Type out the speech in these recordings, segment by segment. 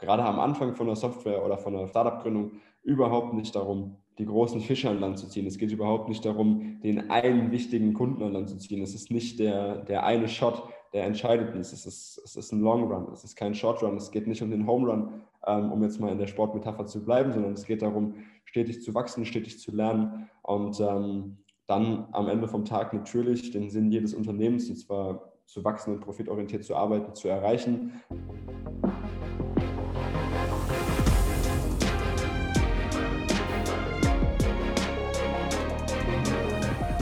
gerade am Anfang von der Software oder von der Startup-Gründung überhaupt nicht darum, die großen Fische an Land zu ziehen. Es geht überhaupt nicht darum, den einen wichtigen Kunden an Land zu ziehen. Es ist nicht der, der eine Shot, der entscheidet ist. Es ist, es ist ein Long Run, es ist kein Short Run. Es geht nicht um den Home Run, ähm, um jetzt mal in der Sportmetapher zu bleiben, sondern es geht darum, stetig zu wachsen, stetig zu lernen und ähm, dann am Ende vom Tag natürlich den Sinn jedes Unternehmens, und zwar zu wachsen und profitorientiert zu arbeiten, zu erreichen.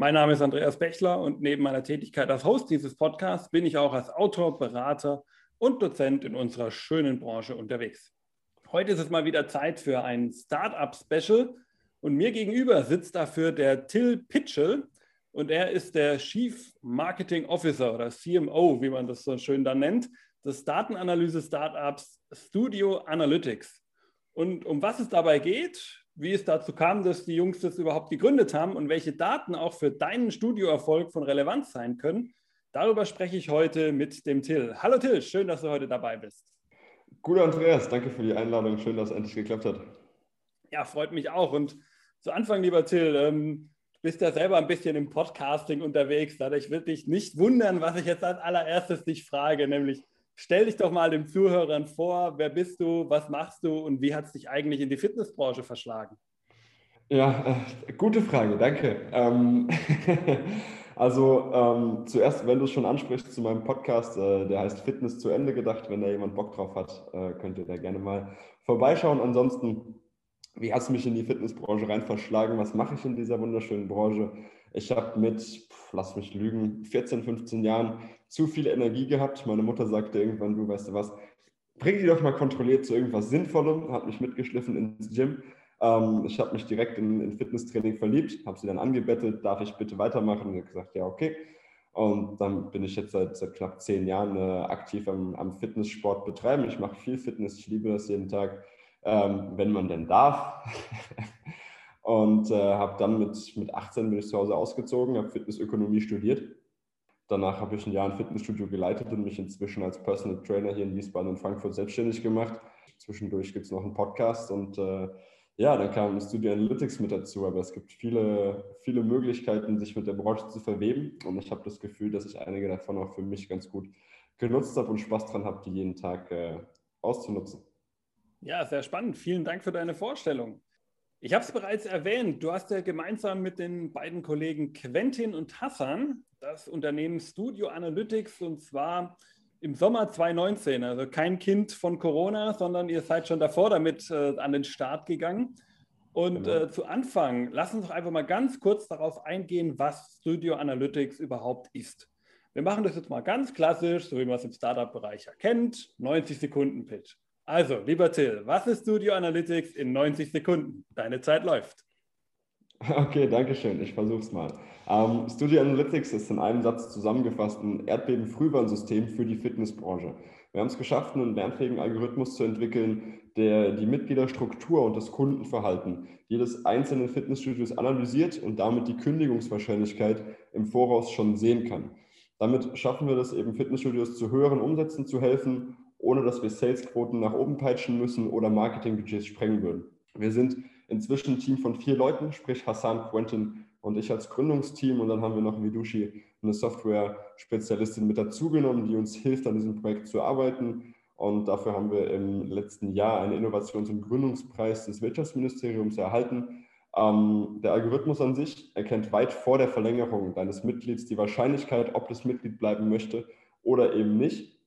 Mein Name ist Andreas Bechler und neben meiner Tätigkeit als Host dieses Podcasts bin ich auch als Autor, Berater und Dozent in unserer schönen Branche unterwegs. Heute ist es mal wieder Zeit für ein Startup-Special und mir gegenüber sitzt dafür der Till Pitchell und er ist der Chief Marketing Officer oder CMO, wie man das so schön dann nennt, des Datenanalyse-Startups Studio Analytics. Und um was es dabei geht, wie es dazu kam, dass die Jungs das überhaupt gegründet haben und welche Daten auch für deinen Studioerfolg von Relevanz sein können. Darüber spreche ich heute mit dem Till. Hallo Till, schön, dass du heute dabei bist. Gut, Andreas, danke für die Einladung. Schön, dass es endlich geklappt hat. Ja, freut mich auch. Und zu Anfang, lieber Till, ähm, du bist ja selber ein bisschen im Podcasting unterwegs. Dadurch würde dich nicht wundern, was ich jetzt als allererstes dich frage, nämlich Stell dich doch mal den Zuhörern vor, wer bist du, was machst du und wie hat es dich eigentlich in die Fitnessbranche verschlagen? Ja, äh, gute Frage, danke. Ähm, also ähm, zuerst, wenn du es schon ansprichst zu meinem Podcast, äh, der heißt Fitness zu Ende gedacht. Wenn da jemand Bock drauf hat, äh, könnt ihr da gerne mal vorbeischauen. Ansonsten, wie hast du mich in die Fitnessbranche rein verschlagen? Was mache ich in dieser wunderschönen Branche? Ich habe mit, lass mich lügen, 14, 15 Jahren zu viel Energie gehabt. Meine Mutter sagte irgendwann, du weißt du was, bring die doch mal kontrolliert zu irgendwas Sinnvollem, hat mich mitgeschliffen ins Gym. Ähm, ich habe mich direkt in, in Fitnesstraining verliebt, habe sie dann angebettet, darf ich bitte weitermachen? Und ich gesagt, ja, okay. Und dann bin ich jetzt seit, seit knapp zehn Jahren äh, aktiv am, am, Fitnesssport betreiben. Ich mache viel Fitness, ich liebe das jeden Tag, ähm, wenn man denn darf. und äh, habe dann mit, mit 18 bin ich zu Hause ausgezogen, habe Fitnessökonomie studiert Danach habe ich ein Jahr ein Fitnessstudio geleitet und mich inzwischen als Personal Trainer hier in Wiesbaden und Frankfurt selbstständig gemacht. Zwischendurch gibt es noch einen Podcast und äh, ja, dann kam Studio Analytics mit dazu. Aber es gibt viele, viele Möglichkeiten, sich mit der Branche zu verweben und ich habe das Gefühl, dass ich einige davon auch für mich ganz gut genutzt habe und Spaß dran habe, die jeden Tag äh, auszunutzen. Ja, sehr spannend. Vielen Dank für deine Vorstellung. Ich habe es bereits erwähnt, du hast ja gemeinsam mit den beiden Kollegen Quentin und Hassan das Unternehmen Studio Analytics und zwar im Sommer 2019. Also kein Kind von Corona, sondern ihr seid schon davor damit äh, an den Start gegangen. Und genau. äh, zu Anfang, lass uns doch einfach mal ganz kurz darauf eingehen, was Studio Analytics überhaupt ist. Wir machen das jetzt mal ganz klassisch, so wie man es im Startup-Bereich erkennt. 90 Sekunden Pitch. Also, lieber Till, was ist Studio Analytics in 90 Sekunden? Deine Zeit läuft. Okay, danke schön. Ich versuche es mal. Ähm, Studio Analytics ist in einem Satz zusammengefasst ein Erdbeben-Frühwarnsystem für die Fitnessbranche. Wir haben es geschafft, einen lernfähigen Algorithmus zu entwickeln, der die Mitgliederstruktur und das Kundenverhalten jedes einzelnen Fitnessstudios analysiert und damit die Kündigungswahrscheinlichkeit im Voraus schon sehen kann. Damit schaffen wir das eben Fitnessstudios zu höheren Umsätzen zu helfen ohne dass wir Salesquoten nach oben peitschen müssen oder Marketingbudgets sprengen würden. Wir sind inzwischen ein Team von vier Leuten, sprich Hassan, Quentin und ich als Gründungsteam. Und dann haben wir noch Vidushi, eine Software-Spezialistin mit dazugenommen, die uns hilft, an diesem Projekt zu arbeiten. Und dafür haben wir im letzten Jahr einen Innovations- und Gründungspreis des Wirtschaftsministeriums erhalten. Ähm, der Algorithmus an sich erkennt weit vor der Verlängerung deines Mitglieds die Wahrscheinlichkeit, ob das Mitglied bleiben möchte oder eben nicht.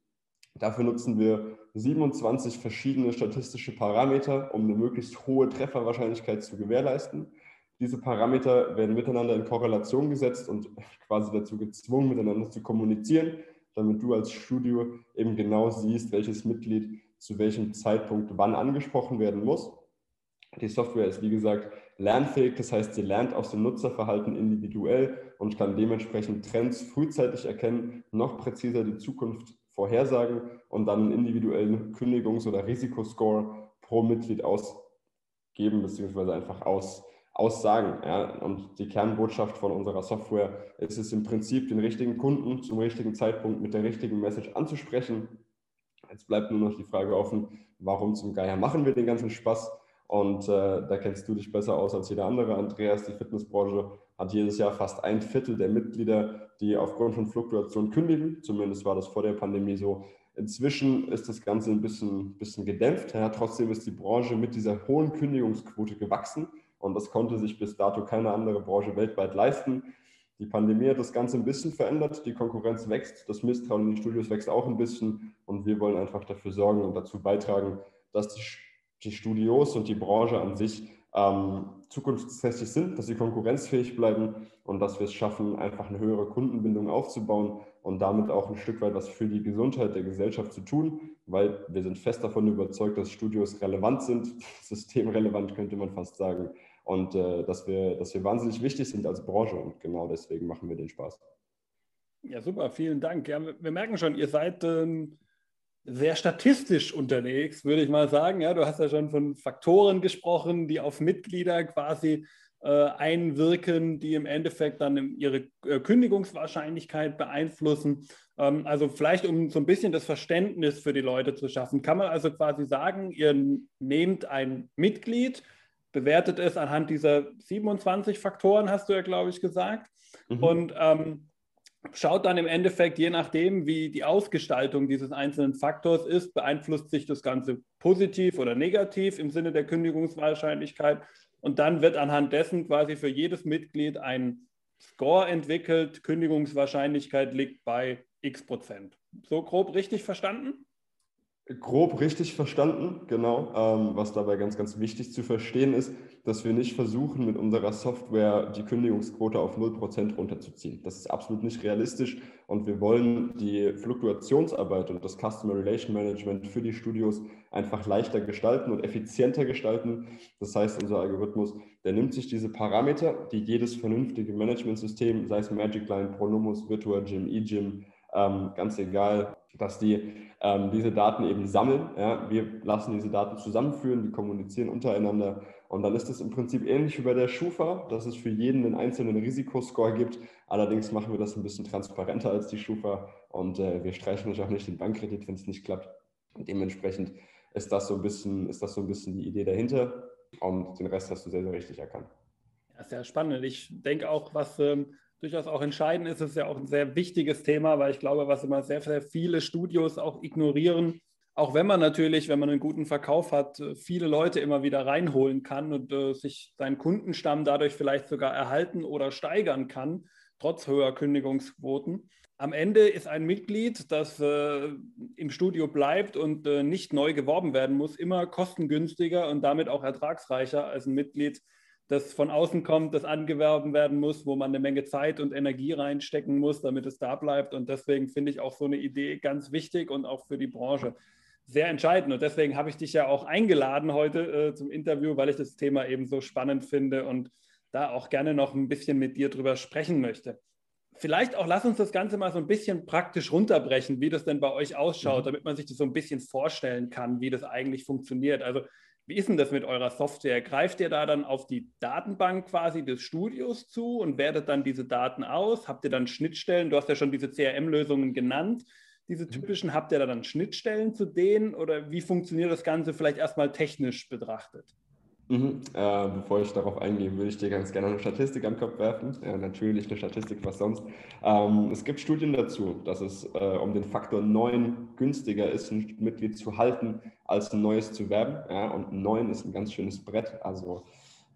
Dafür nutzen wir 27 verschiedene statistische Parameter, um eine möglichst hohe Trefferwahrscheinlichkeit zu gewährleisten. Diese Parameter werden miteinander in Korrelation gesetzt und quasi dazu gezwungen, miteinander zu kommunizieren, damit du als Studio eben genau siehst, welches Mitglied zu welchem Zeitpunkt wann angesprochen werden muss. Die Software ist, wie gesagt, lernfähig, das heißt, sie lernt aus dem Nutzerverhalten individuell und kann dementsprechend Trends frühzeitig erkennen, noch präziser die Zukunft vorhersagen und dann einen individuellen Kündigungs- oder Risikoscore pro Mitglied ausgeben, beziehungsweise einfach aus, aussagen. Ja? Und die Kernbotschaft von unserer Software ist es im Prinzip, den richtigen Kunden zum richtigen Zeitpunkt mit der richtigen Message anzusprechen. Jetzt bleibt nur noch die Frage offen, warum zum Geier machen wir den ganzen Spaß? Und äh, da kennst du dich besser aus als jeder andere. Andreas, die Fitnessbranche hat jedes Jahr fast ein Viertel der Mitglieder, die aufgrund von Fluktuation kündigen. Zumindest war das vor der Pandemie so. Inzwischen ist das Ganze ein bisschen, bisschen gedämpft. Ja, trotzdem ist die Branche mit dieser hohen Kündigungsquote gewachsen. Und das konnte sich bis dato keine andere Branche weltweit leisten. Die Pandemie hat das Ganze ein bisschen verändert. Die Konkurrenz wächst, das Misstrauen in die Studios wächst auch ein bisschen. Und wir wollen einfach dafür sorgen und dazu beitragen, dass die die Studios und die Branche an sich ähm, zukunftsträchtig sind, dass sie konkurrenzfähig bleiben und dass wir es schaffen, einfach eine höhere Kundenbindung aufzubauen und damit auch ein Stück weit was für die Gesundheit der Gesellschaft zu tun, weil wir sind fest davon überzeugt, dass Studios relevant sind, systemrelevant könnte man fast sagen, und äh, dass, wir, dass wir wahnsinnig wichtig sind als Branche und genau deswegen machen wir den Spaß. Ja, super, vielen Dank. Ja, wir merken schon, ihr seid ähm sehr statistisch unterwegs, würde ich mal sagen. Ja, du hast ja schon von Faktoren gesprochen, die auf Mitglieder quasi äh, einwirken, die im Endeffekt dann ihre äh, Kündigungswahrscheinlichkeit beeinflussen. Ähm, also vielleicht, um so ein bisschen das Verständnis für die Leute zu schaffen, kann man also quasi sagen, ihr nehmt ein Mitglied, bewertet es anhand dieser 27 Faktoren, hast du ja, glaube ich, gesagt. Mhm. Und ähm, schaut dann im Endeffekt, je nachdem, wie die Ausgestaltung dieses einzelnen Faktors ist, beeinflusst sich das Ganze positiv oder negativ im Sinne der Kündigungswahrscheinlichkeit. Und dann wird anhand dessen quasi für jedes Mitglied ein Score entwickelt. Kündigungswahrscheinlichkeit liegt bei x Prozent. So grob richtig verstanden? Grob richtig verstanden, genau. Ähm, was dabei ganz, ganz wichtig zu verstehen ist, dass wir nicht versuchen, mit unserer Software die Kündigungsquote auf 0% runterzuziehen. Das ist absolut nicht realistisch und wir wollen die Fluktuationsarbeit und das Customer Relation Management für die Studios einfach leichter gestalten und effizienter gestalten. Das heißt, unser Algorithmus, der nimmt sich diese Parameter, die jedes vernünftige Managementsystem, sei es Magic Line, Pronomus, Virtual Gym, eGym, ähm, ganz egal, dass die ähm, diese Daten eben sammeln. Ja? Wir lassen diese Daten zusammenführen, die kommunizieren untereinander und dann ist es im Prinzip ähnlich wie bei der Schufa, dass es für jeden einen einzelnen Risikoscore gibt. Allerdings machen wir das ein bisschen transparenter als die Schufa und äh, wir streichen euch auch nicht den Bankkredit, wenn es nicht klappt. Und dementsprechend ist das so ein bisschen, ist das so ein bisschen die Idee dahinter und den Rest hast du sehr, sehr richtig erkannt. Ja, sehr spannend. Ich denke auch, was ähm, durchaus auch entscheidend ist, ist ja auch ein sehr wichtiges Thema, weil ich glaube, was immer sehr, sehr viele Studios auch ignorieren, auch wenn man natürlich, wenn man einen guten Verkauf hat, viele Leute immer wieder reinholen kann und äh, sich seinen Kundenstamm dadurch vielleicht sogar erhalten oder steigern kann, trotz höherer Kündigungsquoten. Am Ende ist ein Mitglied, das äh, im Studio bleibt und äh, nicht neu geworben werden muss, immer kostengünstiger und damit auch ertragsreicher als ein Mitglied, das von außen kommt, das angewerben werden muss, wo man eine Menge Zeit und Energie reinstecken muss, damit es da bleibt. Und deswegen finde ich auch so eine Idee ganz wichtig und auch für die Branche sehr entscheidend. Und deswegen habe ich dich ja auch eingeladen heute äh, zum Interview, weil ich das Thema eben so spannend finde und da auch gerne noch ein bisschen mit dir drüber sprechen möchte. Vielleicht auch lass uns das Ganze mal so ein bisschen praktisch runterbrechen, wie das denn bei euch ausschaut, mhm. damit man sich das so ein bisschen vorstellen kann, wie das eigentlich funktioniert. Also wie ist denn das mit eurer Software? Greift ihr da dann auf die Datenbank quasi des Studios zu und wertet dann diese Daten aus? Habt ihr dann Schnittstellen? Du hast ja schon diese CRM-Lösungen genannt. Diese mhm. typischen, habt ihr da dann Schnittstellen zu denen oder wie funktioniert das Ganze vielleicht erstmal technisch betrachtet? Mhm. Äh, bevor ich darauf eingehe, würde ich dir ganz gerne eine Statistik am Kopf werfen. Ja, natürlich eine Statistik, was sonst. Ähm, es gibt Studien dazu, dass es äh, um den Faktor 9 günstiger ist, ein Mitglied zu halten, als ein neues zu werben. Ja, und 9 ist ein ganz schönes Brett. Also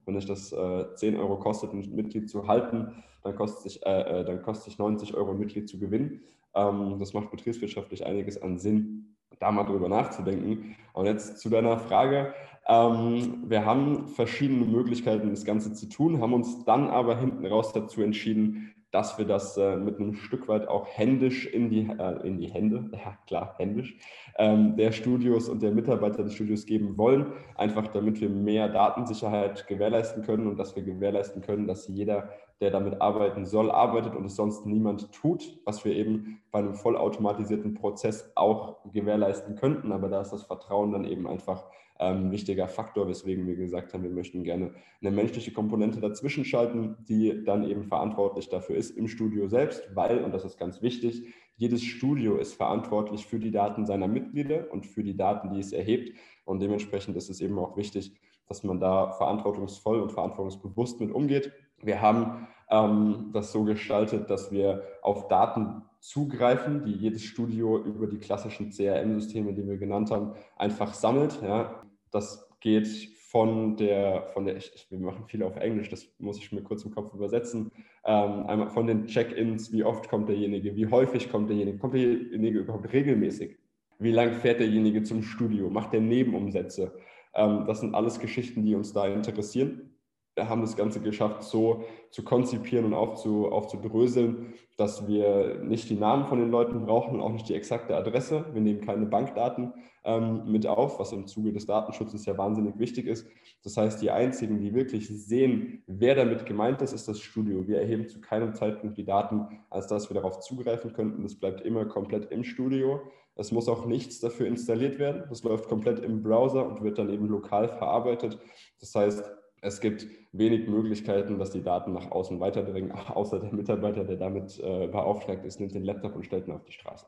wenn es das äh, 10 Euro kostet, ein Mitglied zu halten, dann kostet, sich, äh, äh, dann kostet sich 90 Euro ein Mitglied zu gewinnen. Ähm, das macht betriebswirtschaftlich einiges an Sinn, da mal drüber nachzudenken. Und jetzt zu deiner Frage. Ähm, wir haben verschiedene Möglichkeiten, das Ganze zu tun, haben uns dann aber hinten raus dazu entschieden, dass wir das äh, mit einem Stück weit auch händisch in die, äh, in die Hände, ja klar, händisch, ähm, der Studios und der Mitarbeiter des Studios geben wollen, einfach damit wir mehr Datensicherheit gewährleisten können und dass wir gewährleisten können, dass jeder, der damit arbeiten soll, arbeitet und es sonst niemand tut, was wir eben bei einem vollautomatisierten Prozess auch gewährleisten könnten. Aber da ist das Vertrauen dann eben einfach ein ähm, wichtiger Faktor, weswegen wir gesagt haben, wir möchten gerne eine menschliche Komponente dazwischen schalten, die dann eben verantwortlich dafür ist im Studio selbst, weil, und das ist ganz wichtig, jedes Studio ist verantwortlich für die Daten seiner Mitglieder und für die Daten, die es erhebt. Und dementsprechend ist es eben auch wichtig, dass man da verantwortungsvoll und verantwortungsbewusst mit umgeht. Wir haben ähm, das so gestaltet, dass wir auf Daten zugreifen, die jedes Studio über die klassischen CRM-Systeme, die wir genannt haben, einfach sammelt. Ja. Das geht von der, von der, ich, wir machen viel auf Englisch, das muss ich mir kurz im Kopf übersetzen, ähm, einmal von den Check-ins, wie oft kommt derjenige, wie häufig kommt derjenige, kommt derjenige überhaupt regelmäßig, wie lang fährt derjenige zum Studio, macht der Nebenumsätze. Ähm, das sind alles Geschichten, die uns da interessieren haben das Ganze geschafft, so zu konzipieren und aufzu, aufzudröseln, dass wir nicht die Namen von den Leuten brauchen, auch nicht die exakte Adresse. Wir nehmen keine Bankdaten ähm, mit auf, was im Zuge des Datenschutzes ja wahnsinnig wichtig ist. Das heißt, die einzigen, die wirklich sehen, wer damit gemeint ist, ist das Studio. Wir erheben zu keinem Zeitpunkt die Daten, als dass wir darauf zugreifen könnten. Das bleibt immer komplett im Studio. Es muss auch nichts dafür installiert werden. Das läuft komplett im Browser und wird dann eben lokal verarbeitet. Das heißt, es gibt wenig Möglichkeiten, dass die Daten nach außen weiterdringen, außer der Mitarbeiter, der damit äh, beauftragt ist, nimmt den Laptop und stellt ihn auf die Straße.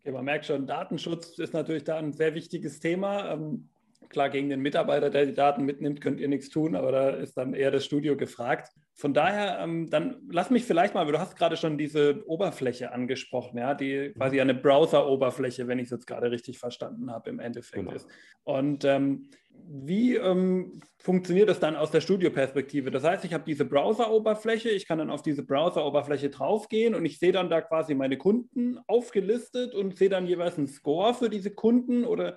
Okay, man merkt schon, Datenschutz ist natürlich da ein sehr wichtiges Thema. Ähm, klar, gegen den Mitarbeiter, der die Daten mitnimmt, könnt ihr nichts tun, aber da ist dann eher das Studio gefragt. Von daher, ähm, dann lass mich vielleicht mal, du hast gerade schon diese Oberfläche angesprochen, ja, die mhm. quasi eine Browser-Oberfläche, wenn ich es jetzt gerade richtig verstanden habe, im Endeffekt genau. ist. Und ähm, wie ähm, funktioniert das dann aus der Studioperspektive? Das heißt, ich habe diese Browser-Oberfläche, ich kann dann auf diese Browser-Oberfläche draufgehen und ich sehe dann da quasi meine Kunden aufgelistet und sehe dann jeweils einen Score für diese Kunden oder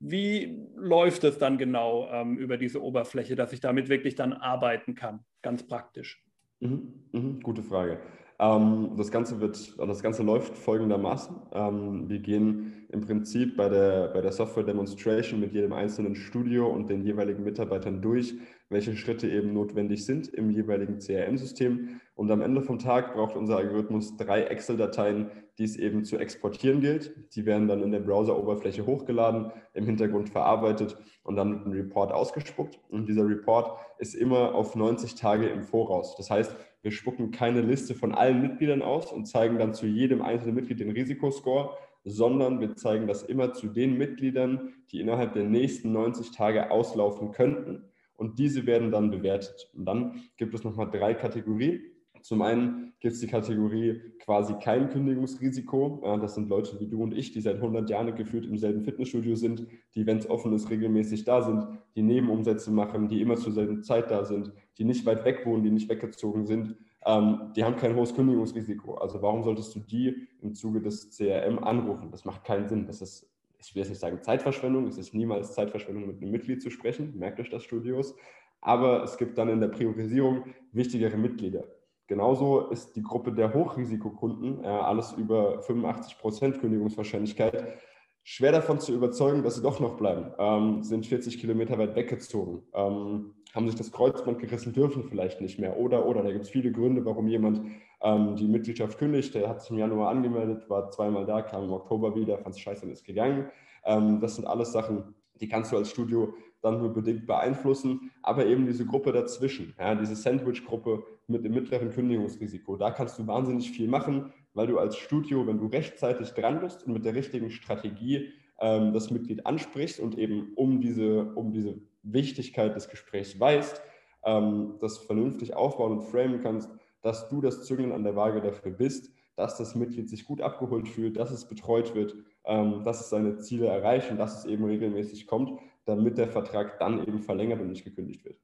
wie läuft es dann genau ähm, über diese Oberfläche, dass ich damit wirklich dann arbeiten kann, ganz praktisch? Mhm, mhm, gute Frage. Ähm, das, Ganze wird, das Ganze läuft folgendermaßen. Ähm, wir gehen im Prinzip bei der, bei der Software Demonstration mit jedem einzelnen Studio und den jeweiligen Mitarbeitern durch, welche Schritte eben notwendig sind im jeweiligen CRM-System. Und am Ende vom Tag braucht unser Algorithmus drei Excel-Dateien, die es eben zu exportieren gilt. Die werden dann in der Browser-Oberfläche hochgeladen, im Hintergrund verarbeitet und dann mit einem Report ausgespuckt. Und dieser Report ist immer auf 90 Tage im Voraus. Das heißt, wir spucken keine Liste von allen Mitgliedern aus und zeigen dann zu jedem einzelnen Mitglied den Risikoscore, sondern wir zeigen das immer zu den Mitgliedern, die innerhalb der nächsten 90 Tage auslaufen könnten. Und diese werden dann bewertet. Und dann gibt es nochmal drei Kategorien. Zum einen gibt es die Kategorie quasi kein Kündigungsrisiko. Das sind Leute wie du und ich, die seit 100 Jahren gefühlt im selben Fitnessstudio sind, die, wenn es offen ist, regelmäßig da sind, die Nebenumsätze machen, die immer zur selben Zeit da sind, die nicht weit weg wohnen, die nicht weggezogen sind. Ähm, die haben kein hohes Kündigungsrisiko. Also warum solltest du die im Zuge des CRM anrufen? Das macht keinen Sinn. Das ist, ich will jetzt nicht sagen Zeitverschwendung, es ist niemals Zeitverschwendung, mit einem Mitglied zu sprechen, merkt euch das Studios. Aber es gibt dann in der Priorisierung wichtigere Mitglieder. Genauso ist die Gruppe der Hochrisikokunden, alles über 85 Prozent Kündigungswahrscheinlichkeit, schwer davon zu überzeugen, dass sie doch noch bleiben. Ähm, sind 40 Kilometer weit weggezogen, ähm, haben sich das Kreuzband gerissen, dürfen vielleicht nicht mehr. Oder, oder, da gibt es viele Gründe, warum jemand ähm, die Mitgliedschaft kündigt. Der hat sich im Januar angemeldet, war zweimal da, kam im Oktober wieder, fand es scheiße und ist gegangen. Ähm, das sind alles Sachen, die kannst du als Studio dann nur bedingt beeinflussen, aber eben diese Gruppe dazwischen, ja, diese Sandwich-Gruppe mit dem mittleren Kündigungsrisiko, da kannst du wahnsinnig viel machen, weil du als Studio, wenn du rechtzeitig dran bist und mit der richtigen Strategie ähm, das Mitglied ansprichst und eben um diese, um diese Wichtigkeit des Gesprächs weißt, ähm, das vernünftig aufbauen und framen kannst, dass du das Zügeln an der Waage dafür bist, dass das Mitglied sich gut abgeholt fühlt, dass es betreut wird, ähm, dass es seine Ziele erreicht und dass es eben regelmäßig kommt damit der Vertrag dann eben verlängert und nicht gekündigt wird.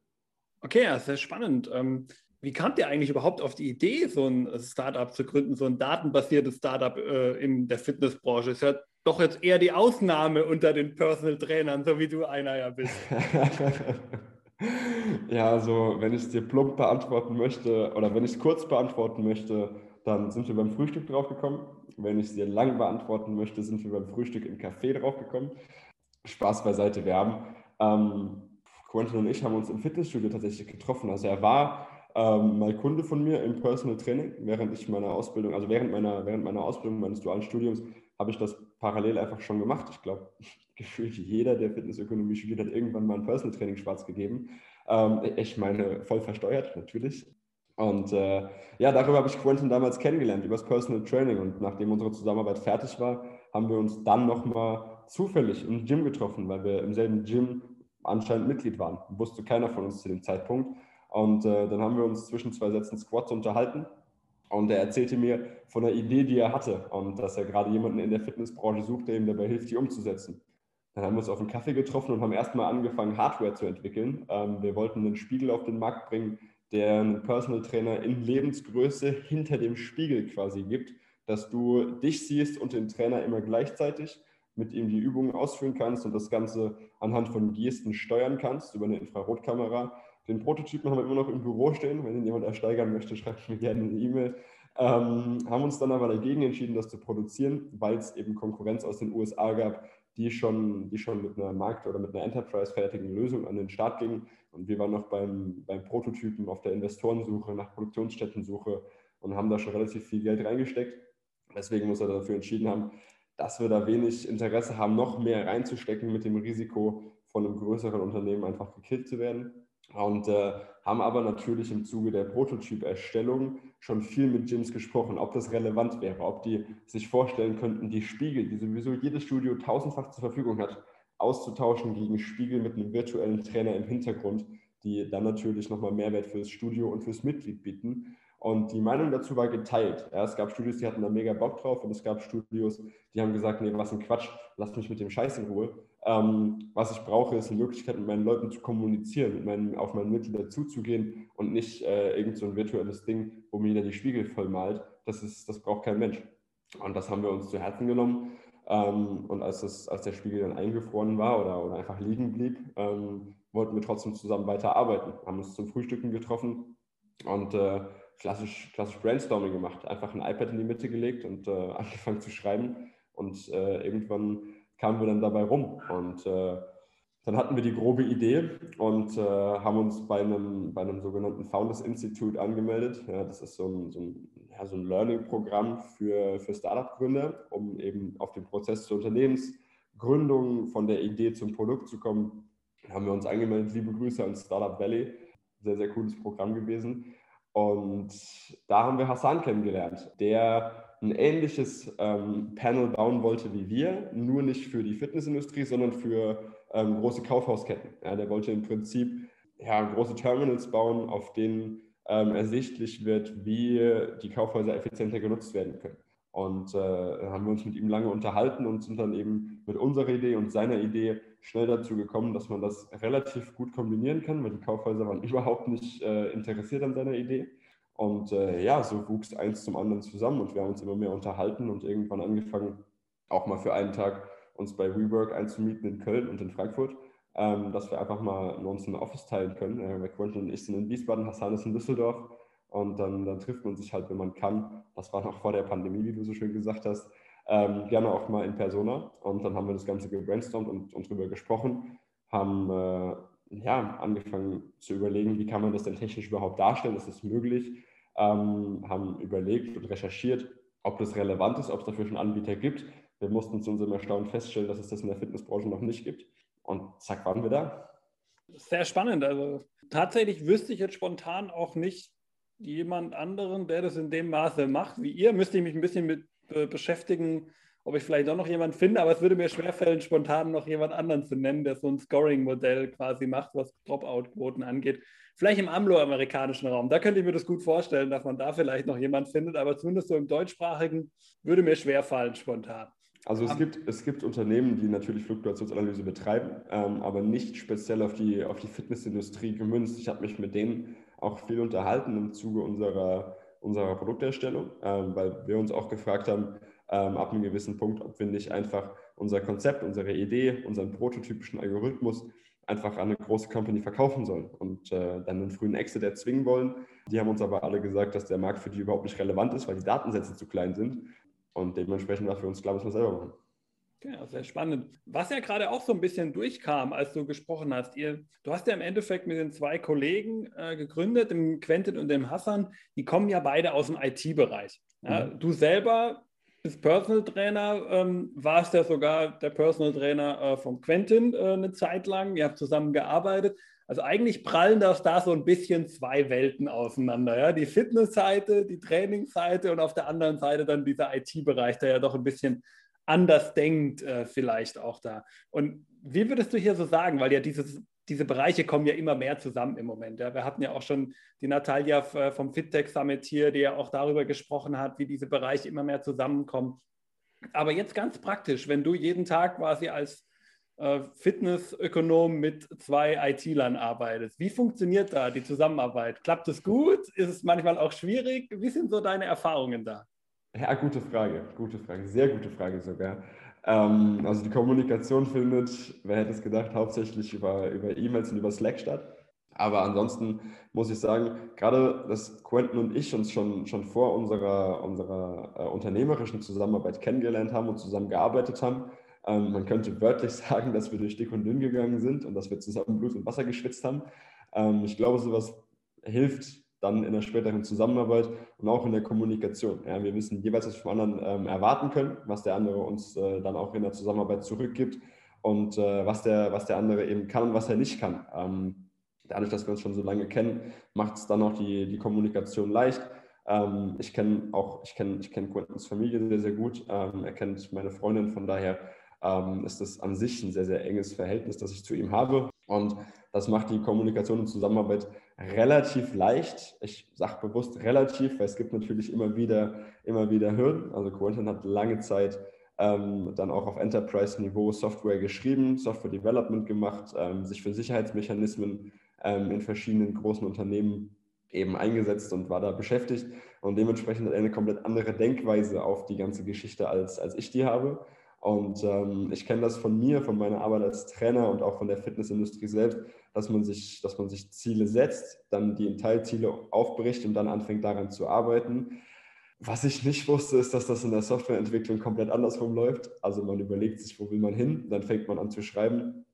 Okay, ja, sehr spannend. Ähm, wie kamt ihr eigentlich überhaupt auf die Idee, so ein Startup zu gründen, so ein datenbasiertes Startup äh, in der Fitnessbranche? Ist ja doch jetzt eher die Ausnahme unter den Personal Trainern, so wie du einer ja bist. Ja, also wenn ich es dir plump beantworten möchte oder wenn ich es kurz beantworten möchte, dann sind wir beim Frühstück draufgekommen. Wenn ich es dir lang beantworten möchte, sind wir beim Frühstück im Café draufgekommen. Spaß beiseite, wir haben, ähm, Quentin und ich haben uns im Fitnessstudio tatsächlich getroffen. Also er war ähm, mal Kunde von mir im Personal Training, während ich meiner Ausbildung, also während meiner, während meiner Ausbildung, meines dualen Studiums, habe ich das parallel einfach schon gemacht. Ich glaube, gefühlt jeder, der Fitnessökonomie studiert, hat irgendwann mal ein Personal Training schwarz gegeben. Ähm, ich meine, voll versteuert, natürlich. Und äh, ja, darüber habe ich Quentin damals kennengelernt, über das Personal Training. Und nachdem unsere Zusammenarbeit fertig war, haben wir uns dann nochmal zufällig im Gym getroffen, weil wir im selben Gym anscheinend Mitglied waren. Wusste keiner von uns zu dem Zeitpunkt. Und äh, dann haben wir uns zwischen zwei Sätzen Squats unterhalten. Und er erzählte mir von einer Idee, die er hatte und dass er gerade jemanden in der Fitnessbranche sucht, der ihm dabei hilft, die umzusetzen. Dann haben wir uns auf einen Kaffee getroffen und haben erstmal angefangen, Hardware zu entwickeln. Ähm, wir wollten einen Spiegel auf den Markt bringen, der einen Personal Trainer in Lebensgröße hinter dem Spiegel quasi gibt, dass du dich siehst und den Trainer immer gleichzeitig mit ihm die Übungen ausführen kannst und das Ganze anhand von Gesten steuern kannst über eine Infrarotkamera den Prototypen haben wir immer noch im Büro stehen. Wenn ihn jemand ersteigern möchte, schreibt mir gerne eine E-Mail. Ähm, haben uns dann aber dagegen entschieden, das zu produzieren, weil es eben Konkurrenz aus den USA gab, die schon, die schon mit einer Markt- oder mit einer Enterprise-fertigen Lösung an den Start gingen. Und wir waren noch beim, beim Prototypen auf der Investorensuche, nach Produktionsstättensuche und haben da schon relativ viel Geld reingesteckt. Deswegen muss er dafür entschieden haben, dass wir da wenig Interesse haben, noch mehr reinzustecken mit dem Risiko, von einem größeren Unternehmen einfach gekillt zu werden und äh, haben aber natürlich im Zuge der Prototyperstellung schon viel mit Gyms gesprochen, ob das relevant wäre, ob die sich vorstellen könnten, die Spiegel, die sowieso jedes Studio tausendfach zur Verfügung hat, auszutauschen gegen Spiegel mit einem virtuellen Trainer im Hintergrund, die dann natürlich nochmal Mehrwert fürs Studio und fürs Mitglied bieten. Und die Meinung dazu war geteilt. Ja, es gab Studios, die hatten da mega Bock drauf und es gab Studios, die haben gesagt, nee, was ein Quatsch, lass mich mit dem Scheiß in Ruhe. Ähm, was ich brauche, ist eine Möglichkeit, mit meinen Leuten zu kommunizieren, mit meinen, auf meine Mitglieder zuzugehen und nicht äh, irgend so ein virtuelles Ding, wo mir jeder die Spiegel voll malt. Das, ist, das braucht kein Mensch. Und das haben wir uns zu Herzen genommen. Ähm, und als, das, als der Spiegel dann eingefroren war oder, oder einfach liegen blieb, ähm, wollten wir trotzdem zusammen weiterarbeiten. Haben uns zum Frühstücken getroffen und äh, klassisch, klassisch Brainstorming gemacht. Einfach ein iPad in die Mitte gelegt und äh, angefangen zu schreiben. Und äh, irgendwann kamen wir dann dabei rum. Und äh, dann hatten wir die grobe Idee und äh, haben uns bei einem, bei einem sogenannten Founders Institute angemeldet. Ja, das ist so ein, so ein, ja, so ein Learning-Programm für, für Startup-Gründer, um eben auf den Prozess zur Unternehmensgründung von der Idee zum Produkt zu kommen. Da haben wir uns angemeldet. Liebe Grüße an Startup Valley. Sehr, sehr cooles Programm gewesen. Und da haben wir Hassan kennengelernt, der ein ähnliches ähm, Panel bauen wollte wie wir, nur nicht für die Fitnessindustrie, sondern für ähm, große Kaufhausketten. Ja, der wollte im Prinzip ja, große Terminals bauen, auf denen ähm, ersichtlich wird, wie die Kaufhäuser effizienter genutzt werden können. Und äh, haben wir uns mit ihm lange unterhalten und sind dann eben mit unserer Idee und seiner Idee schnell dazu gekommen, dass man das relativ gut kombinieren kann, weil die Kaufhäuser waren überhaupt nicht äh, interessiert an seiner Idee. Und äh, ja, so wuchs eins zum anderen zusammen und wir haben uns immer mehr unterhalten und irgendwann angefangen, auch mal für einen Tag uns bei WeWork einzumieten in Köln und in Frankfurt, ähm, dass wir einfach mal uns ein Office teilen können. Äh, Quentin und ich sind in Wiesbaden, Hassan ist in Düsseldorf und dann, dann, trifft man sich halt, wenn man kann. Das war noch vor der Pandemie, wie du so schön gesagt hast. Ähm, gerne auch mal in Persona. Und dann haben wir das Ganze gebrainstormt und, und drüber gesprochen, haben äh, ja, angefangen zu überlegen, wie kann man das denn technisch überhaupt darstellen, ist das möglich, ähm, haben überlegt und recherchiert, ob das relevant ist, ob es dafür schon Anbieter gibt. Wir mussten zu unserem Erstaunen feststellen, dass es das in der Fitnessbranche noch nicht gibt. Und zack, waren wir da. Sehr spannend. Also tatsächlich wüsste ich jetzt spontan auch nicht jemand anderen, der das in dem Maße macht wie ihr. Müsste ich mich ein bisschen mit äh, beschäftigen, ob ich vielleicht auch noch jemanden finde, aber es würde mir schwerfallen, spontan noch jemand anderen zu nennen, der so ein Scoring-Modell quasi macht, was Dropout-Quoten angeht. Vielleicht im angloamerikanischen Raum. Da könnte ich mir das gut vorstellen, dass man da vielleicht noch jemanden findet, aber zumindest so im deutschsprachigen würde mir schwerfallen, spontan. Also es gibt, es gibt Unternehmen, die natürlich Fluktuationsanalyse betreiben, ähm, aber nicht speziell auf die, auf die Fitnessindustrie gemünzt. Ich habe mich mit denen auch viel unterhalten im Zuge unserer, unserer Produkterstellung, ähm, weil wir uns auch gefragt haben, ähm, ab einem gewissen Punkt, ob wir nicht einfach unser Konzept, unsere Idee, unseren prototypischen Algorithmus einfach an eine große Company verkaufen sollen und äh, dann einen frühen Exit erzwingen wollen. Die haben uns aber alle gesagt, dass der Markt für die überhaupt nicht relevant ist, weil die Datensätze zu klein sind. Und dementsprechend war für uns klar, müssen wir selber machen. Ja, sehr spannend. Was ja gerade auch so ein bisschen durchkam, als du gesprochen hast, ihr, du hast ja im Endeffekt mit den zwei Kollegen äh, gegründet, dem Quentin und dem Hassan, die kommen ja beide aus dem IT-Bereich. Ja, mhm. Du selber bist Personal Trainer, ähm, warst ja sogar der Personal Trainer äh, vom Quentin äh, eine Zeit lang, ihr habt zusammen gearbeitet. Also eigentlich prallen das da so ein bisschen zwei Welten auseinander. Ja? Die Fitness-Seite, die Trainingsseite und auf der anderen Seite dann dieser IT-Bereich, der ja doch ein bisschen anders denkt, äh, vielleicht auch da. Und wie würdest du hier so sagen, weil ja dieses, diese Bereiche kommen ja immer mehr zusammen im Moment. Ja. Wir hatten ja auch schon die Natalia äh, vom FitTech Summit hier, die ja auch darüber gesprochen hat, wie diese Bereiche immer mehr zusammenkommen. Aber jetzt ganz praktisch, wenn du jeden Tag quasi als äh, Fitnessökonom mit zwei IT-Lern arbeitest, wie funktioniert da die Zusammenarbeit? Klappt es gut? Ist es manchmal auch schwierig? Wie sind so deine Erfahrungen da? Ja, gute Frage, gute Frage, sehr gute Frage sogar. Ähm, also die Kommunikation findet, wer hätte es gedacht, hauptsächlich über, über E-Mails und über Slack statt. Aber ansonsten muss ich sagen, gerade dass Quentin und ich uns schon, schon vor unserer, unserer äh, unternehmerischen Zusammenarbeit kennengelernt haben und zusammengearbeitet haben. Ähm, man könnte wörtlich sagen, dass wir durch dick und dünn gegangen sind und dass wir zusammen Blut und Wasser geschwitzt haben. Ähm, ich glaube, sowas hilft dann in der späteren Zusammenarbeit und auch in der Kommunikation. Ja, wir wissen jeweils, was wir vom anderen ähm, erwarten können, was der andere uns äh, dann auch in der Zusammenarbeit zurückgibt und äh, was, der, was der andere eben kann und was er nicht kann. Ähm, dadurch, dass wir uns schon so lange kennen, macht es dann auch die, die Kommunikation leicht. Ähm, ich kenne auch, ich kenne ich kenn Quentins Familie sehr, sehr gut. Ähm, er kennt meine Freundin, von daher ähm, ist das an sich ein sehr, sehr enges Verhältnis, das ich zu ihm habe. Und das macht die Kommunikation und Zusammenarbeit relativ leicht. Ich sage bewusst relativ, weil es gibt natürlich immer wieder, immer wieder Hürden. Also Quentin hat lange Zeit ähm, dann auch auf Enterprise-Niveau Software geschrieben, Software Development gemacht, ähm, sich für Sicherheitsmechanismen ähm, in verschiedenen großen Unternehmen eben eingesetzt und war da beschäftigt. Und dementsprechend hat er eine komplett andere Denkweise auf die ganze Geschichte, als, als ich die habe. Und ähm, ich kenne das von mir, von meiner Arbeit als Trainer und auch von der Fitnessindustrie selbst, dass man sich, dass man sich Ziele setzt, dann die in Teilziele aufbricht und dann anfängt daran zu arbeiten. Was ich nicht wusste, ist, dass das in der Softwareentwicklung komplett andersrum läuft. Also man überlegt sich, wo will man hin, dann fängt man an zu schreiben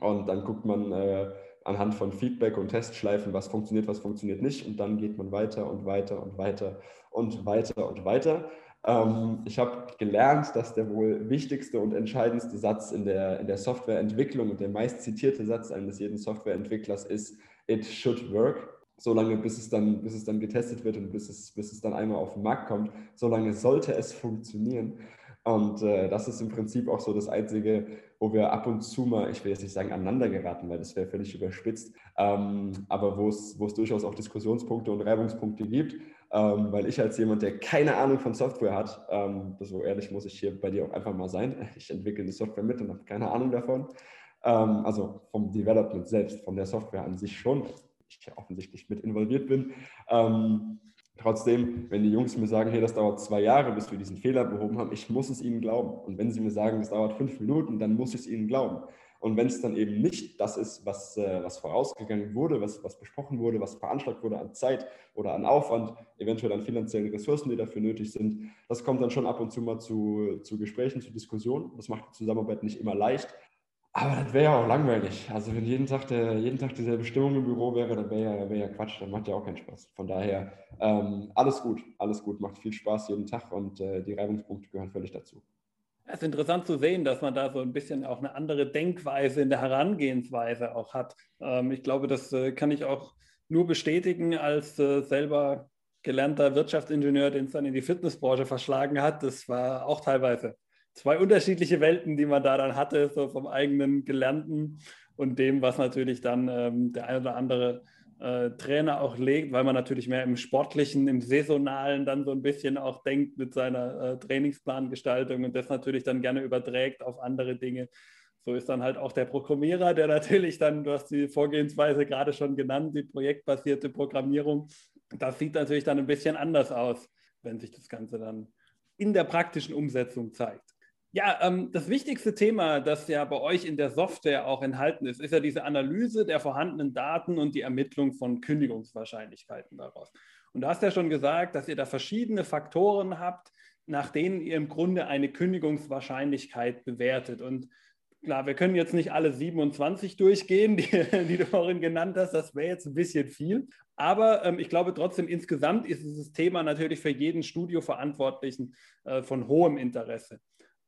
und dann guckt man äh, anhand von Feedback und Testschleifen, was funktioniert, was funktioniert nicht und dann geht man weiter und weiter und weiter und weiter und weiter. Ähm, ich habe gelernt, dass der wohl wichtigste und entscheidendste Satz in der, in der Softwareentwicklung und der meist zitierte Satz eines jeden Softwareentwicklers ist, it should work. Solange bis es dann, bis es dann getestet wird und bis es, bis es dann einmal auf den Markt kommt, solange sollte es funktionieren. Und äh, das ist im Prinzip auch so das Einzige, wo wir ab und zu mal, ich will jetzt nicht sagen aneinander geraten, weil das wäre völlig überspitzt, ähm, aber wo es, wo es durchaus auch Diskussionspunkte und Reibungspunkte gibt ähm, weil ich als jemand, der keine Ahnung von Software hat, ähm, so ehrlich muss ich hier bei dir auch einfach mal sein, ich entwickle die Software mit und habe keine Ahnung davon. Ähm, also vom Development selbst, von der Software an sich schon, ich ja offensichtlich mit involviert bin. Ähm, trotzdem, wenn die Jungs mir sagen, hey, das dauert zwei Jahre, bis wir diesen Fehler behoben haben, ich muss es ihnen glauben. Und wenn sie mir sagen, es dauert fünf Minuten, dann muss ich es ihnen glauben. Und wenn es dann eben nicht das ist, was, äh, was vorausgegangen wurde, was, was besprochen wurde, was veranschlagt wurde an Zeit oder an Aufwand, eventuell an finanziellen Ressourcen, die dafür nötig sind, das kommt dann schon ab und zu mal zu, zu Gesprächen, zu Diskussionen. Das macht die Zusammenarbeit nicht immer leicht. Aber das wäre ja auch langweilig. Also wenn jeden Tag, der, jeden Tag dieselbe Stimmung im Büro wäre, dann wäre ja, wär ja Quatsch, dann macht ja auch keinen Spaß. Von daher ähm, alles gut, alles gut, macht viel Spaß jeden Tag und äh, die Reibungspunkte gehören völlig dazu. Es ist interessant zu sehen, dass man da so ein bisschen auch eine andere Denkweise in der Herangehensweise auch hat. Ähm, ich glaube, das äh, kann ich auch nur bestätigen als äh, selber gelernter Wirtschaftsingenieur, den es dann in die Fitnessbranche verschlagen hat. Das war auch teilweise zwei unterschiedliche Welten, die man da dann hatte, so vom eigenen Gelernten und dem, was natürlich dann ähm, der ein oder andere äh, Trainer auch legt, weil man natürlich mehr im Sportlichen, im Saisonalen dann so ein bisschen auch denkt mit seiner äh, Trainingsplangestaltung und das natürlich dann gerne überträgt auf andere Dinge. So ist dann halt auch der Programmierer, der natürlich dann, du hast die Vorgehensweise gerade schon genannt, die projektbasierte Programmierung, das sieht natürlich dann ein bisschen anders aus, wenn sich das Ganze dann in der praktischen Umsetzung zeigt. Ja, ähm, das wichtigste Thema, das ja bei euch in der Software auch enthalten ist, ist ja diese Analyse der vorhandenen Daten und die Ermittlung von Kündigungswahrscheinlichkeiten daraus. Und du hast ja schon gesagt, dass ihr da verschiedene Faktoren habt, nach denen ihr im Grunde eine Kündigungswahrscheinlichkeit bewertet. Und klar, wir können jetzt nicht alle 27 durchgehen, die, die du vorhin genannt hast. Das wäre jetzt ein bisschen viel. Aber ähm, ich glaube trotzdem, insgesamt ist dieses Thema natürlich für jeden Studioverantwortlichen äh, von hohem Interesse.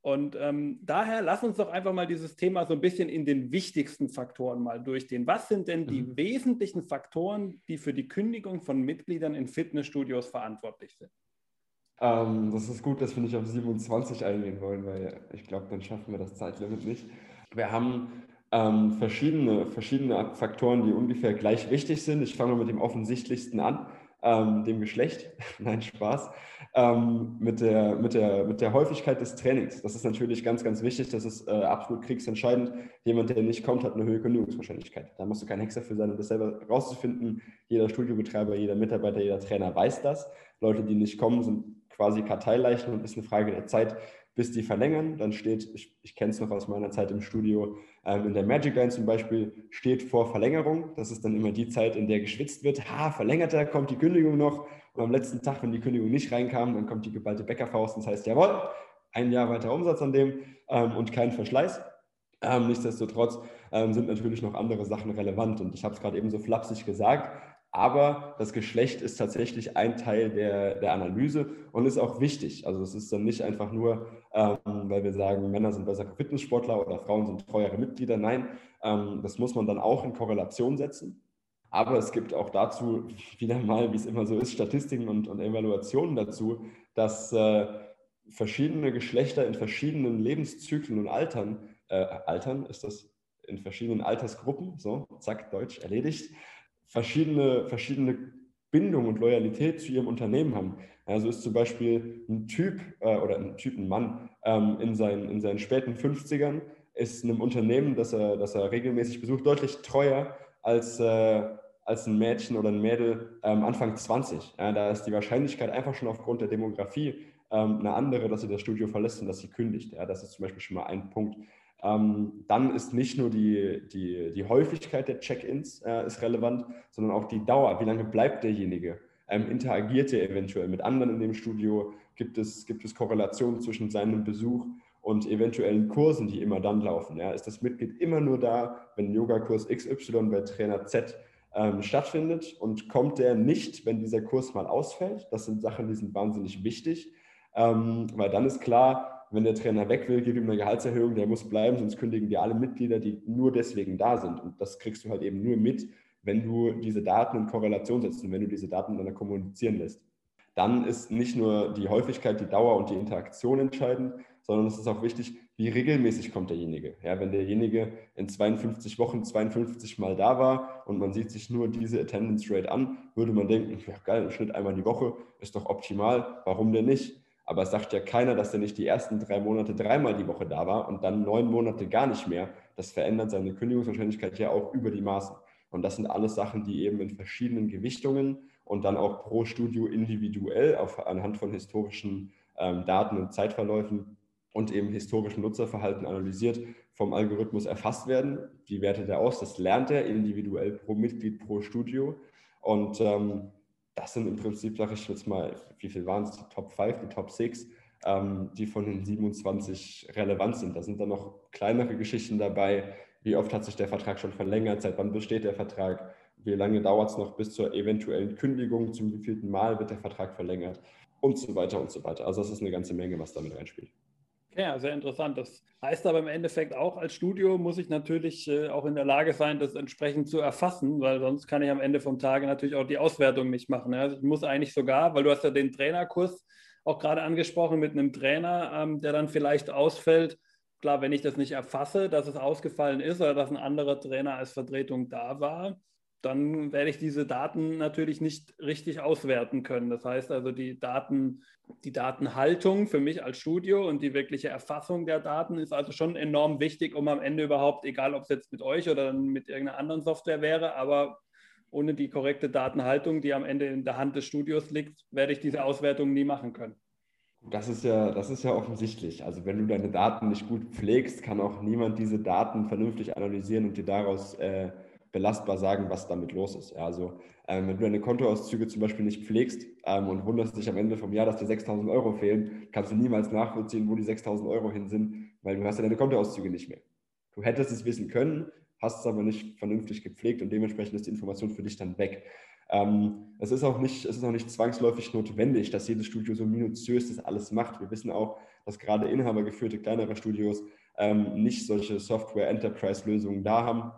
Und ähm, daher lass uns doch einfach mal dieses Thema so ein bisschen in den wichtigsten Faktoren mal durchgehen. Was sind denn die mhm. wesentlichen Faktoren, die für die Kündigung von Mitgliedern in Fitnessstudios verantwortlich sind? Ähm, das ist gut, dass wir nicht auf 27 eingehen wollen, weil ich glaube, dann schaffen wir das Zeitlimit nicht. Wir haben ähm, verschiedene, verschiedene Faktoren, die ungefähr gleich wichtig sind. Ich fange mal mit dem offensichtlichsten an, ähm, dem Geschlecht. Nein, Spaß. Ähm, mit, der, mit, der, mit der Häufigkeit des Trainings. Das ist natürlich ganz, ganz wichtig. Das ist äh, absolut kriegsentscheidend. Jemand, der nicht kommt, hat eine höhere Kündigungswahrscheinlichkeit. Da musst du kein Hexer für sein, um das selber rauszufinden. Jeder Studiobetreiber, jeder Mitarbeiter, jeder Trainer weiß das. Leute, die nicht kommen, sind quasi Karteileichen und ist eine Frage der Zeit, bis die verlängern. Dann steht, ich, ich kenne es noch aus meiner Zeit im Studio, ähm, in der Magic Line zum Beispiel steht vor Verlängerung. Das ist dann immer die Zeit, in der geschwitzt wird. Ha, verlängert er, kommt die Kündigung noch. Und am letzten Tag, wenn die Kündigung nicht reinkam, dann kommt die geballte Bäckerfaust und das heißt, jawohl, ein Jahr weiter Umsatz an dem ähm, und kein Verschleiß. Ähm, nichtsdestotrotz ähm, sind natürlich noch andere Sachen relevant. Und ich habe es gerade eben so flapsig gesagt. Aber das Geschlecht ist tatsächlich ein Teil der, der Analyse und ist auch wichtig. Also es ist dann nicht einfach nur, ähm, weil wir sagen, Männer sind bessere Fitnesssportler oder Frauen sind treuere Mitglieder. Nein, ähm, das muss man dann auch in Korrelation setzen. Aber es gibt auch dazu wieder mal, wie es immer so ist, Statistiken und, und Evaluationen dazu, dass äh, verschiedene Geschlechter in verschiedenen Lebenszyklen und Altern, äh, Altern ist das in verschiedenen Altersgruppen, so, zack, Deutsch erledigt, verschiedene, verschiedene Bindung und Loyalität zu ihrem Unternehmen haben. Also ist zum Beispiel ein Typ äh, oder ein Typ, ein Mann ähm, in, seinen, in seinen späten 50ern, ist einem Unternehmen, das er, das er regelmäßig besucht, deutlich treuer als, äh, als ein Mädchen oder ein Mädel ähm, Anfang 20. Ja, da ist die Wahrscheinlichkeit einfach schon aufgrund der Demografie ähm, eine andere, dass sie das Studio verlässt und dass sie kündigt. Ja, das ist zum Beispiel schon mal ein Punkt. Ähm, dann ist nicht nur die, die, die Häufigkeit der Check-ins äh, relevant, sondern auch die Dauer. Wie lange bleibt derjenige? Ähm, interagiert er eventuell mit anderen in dem Studio? Gibt es, gibt es Korrelationen zwischen seinem Besuch und eventuellen Kursen, die immer dann laufen? Ja? Ist das Mitglied immer nur da, wenn Yogakurs XY bei Trainer Z ähm, stattfindet und kommt der nicht, wenn dieser Kurs mal ausfällt? Das sind Sachen, die sind wahnsinnig wichtig, ähm, weil dann ist klar, wenn der Trainer weg will, gib ihm eine Gehaltserhöhung, der muss bleiben, sonst kündigen dir alle Mitglieder, die nur deswegen da sind. Und das kriegst du halt eben nur mit, wenn du diese Daten in Korrelation setzt und wenn du diese Daten miteinander kommunizieren lässt. Dann ist nicht nur die Häufigkeit, die Dauer und die Interaktion entscheidend, sondern es ist auch wichtig, wie regelmäßig kommt derjenige. Ja, wenn derjenige in 52 Wochen 52 Mal da war und man sieht sich nur diese Attendance Rate an, würde man denken, ja geil, im Schnitt einmal die Woche ist doch optimal, warum denn nicht? Aber es sagt ja keiner, dass er nicht die ersten drei Monate dreimal die Woche da war und dann neun Monate gar nicht mehr. Das verändert seine Kündigungswahrscheinlichkeit ja auch über die Maßen. Und das sind alles Sachen, die eben in verschiedenen Gewichtungen und dann auch pro Studio individuell auf, anhand von historischen ähm, Daten und Zeitverläufen und eben historischem Nutzerverhalten analysiert vom Algorithmus erfasst werden. Wie wertet er aus? Das lernt er individuell pro Mitglied, pro Studio. Und ähm, das sind im Prinzip, sage ich jetzt mal, wie viel waren es, die Top 5, die Top 6, ähm, die von den 27 relevant sind. Da sind dann noch kleinere Geschichten dabei. Wie oft hat sich der Vertrag schon verlängert? Seit wann besteht der Vertrag? Wie lange dauert es noch bis zur eventuellen Kündigung? Zum wievielten Mal wird der Vertrag verlängert? Und so weiter und so weiter. Also das ist eine ganze Menge, was damit reinspielt. Ja, sehr interessant. Das heißt aber im Endeffekt auch, als Studio muss ich natürlich äh, auch in der Lage sein, das entsprechend zu erfassen, weil sonst kann ich am Ende vom Tage natürlich auch die Auswertung nicht machen. Also ich muss eigentlich sogar, weil du hast ja den Trainerkurs auch gerade angesprochen mit einem Trainer, ähm, der dann vielleicht ausfällt. Klar, wenn ich das nicht erfasse, dass es ausgefallen ist oder dass ein anderer Trainer als Vertretung da war, dann werde ich diese Daten natürlich nicht richtig auswerten können. Das heißt also, die, Daten, die Datenhaltung für mich als Studio und die wirkliche Erfassung der Daten ist also schon enorm wichtig, um am Ende überhaupt, egal ob es jetzt mit euch oder mit irgendeiner anderen Software wäre, aber ohne die korrekte Datenhaltung, die am Ende in der Hand des Studios liegt, werde ich diese Auswertung nie machen können. Das ist ja, das ist ja offensichtlich. Also wenn du deine Daten nicht gut pflegst, kann auch niemand diese Daten vernünftig analysieren und dir daraus äh, belastbar sagen, was damit los ist. Ja, also ähm, wenn du deine Kontoauszüge zum Beispiel nicht pflegst ähm, und wunderst dich am Ende vom Jahr, dass dir 6.000 Euro fehlen, kannst du niemals nachvollziehen, wo die 6.000 Euro hin sind, weil du hast ja deine Kontoauszüge nicht mehr. Du hättest es wissen können, hast es aber nicht vernünftig gepflegt und dementsprechend ist die Information für dich dann weg. Ähm, es, ist auch nicht, es ist auch nicht zwangsläufig notwendig, dass jedes Studio so minutiös das alles macht. Wir wissen auch, dass gerade inhabergeführte kleinere Studios ähm, nicht solche Software-Enterprise-Lösungen da haben,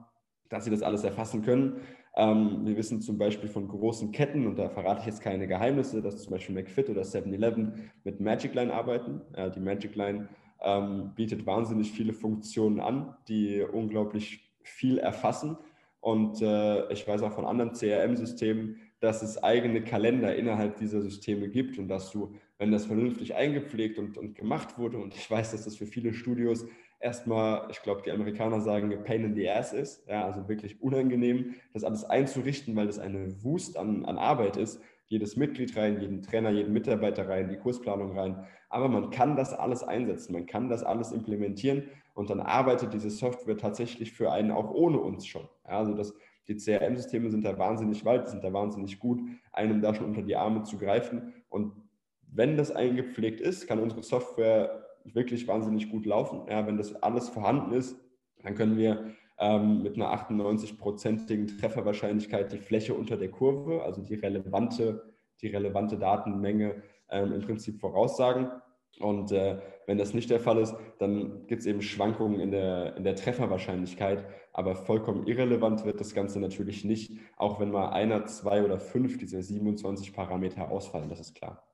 dass sie das alles erfassen können. Ähm, wir wissen zum Beispiel von großen Ketten, und da verrate ich jetzt keine Geheimnisse, dass zum Beispiel McFit oder 7-Eleven mit Magic Line arbeiten. Äh, die Magic Line ähm, bietet wahnsinnig viele Funktionen an, die unglaublich viel erfassen. Und äh, ich weiß auch von anderen CRM-Systemen, dass es eigene Kalender innerhalb dieser Systeme gibt und dass du, wenn das vernünftig eingepflegt und, und gemacht wurde, und ich weiß, dass das für viele Studios erstmal, ich glaube, die Amerikaner sagen, pain in the ass ist, ja, also wirklich unangenehm, das alles einzurichten, weil das eine Wust an, an Arbeit ist. Jedes Mitglied rein, jeden Trainer, jeden Mitarbeiter rein, die Kursplanung rein. Aber man kann das alles einsetzen, man kann das alles implementieren und dann arbeitet diese Software tatsächlich für einen auch ohne uns schon. Ja, also das, die CRM-Systeme sind da wahnsinnig weit, sind da wahnsinnig gut, einem da schon unter die Arme zu greifen. Und wenn das eingepflegt ist, kann unsere Software wirklich wahnsinnig gut laufen. Ja, wenn das alles vorhanden ist, dann können wir ähm, mit einer 98-prozentigen Trefferwahrscheinlichkeit die Fläche unter der Kurve, also die relevante, die relevante Datenmenge ähm, im Prinzip voraussagen. Und äh, wenn das nicht der Fall ist, dann gibt es eben Schwankungen in der, in der Trefferwahrscheinlichkeit. Aber vollkommen irrelevant wird das Ganze natürlich nicht, auch wenn mal einer, zwei oder fünf dieser 27 Parameter ausfallen, das ist klar.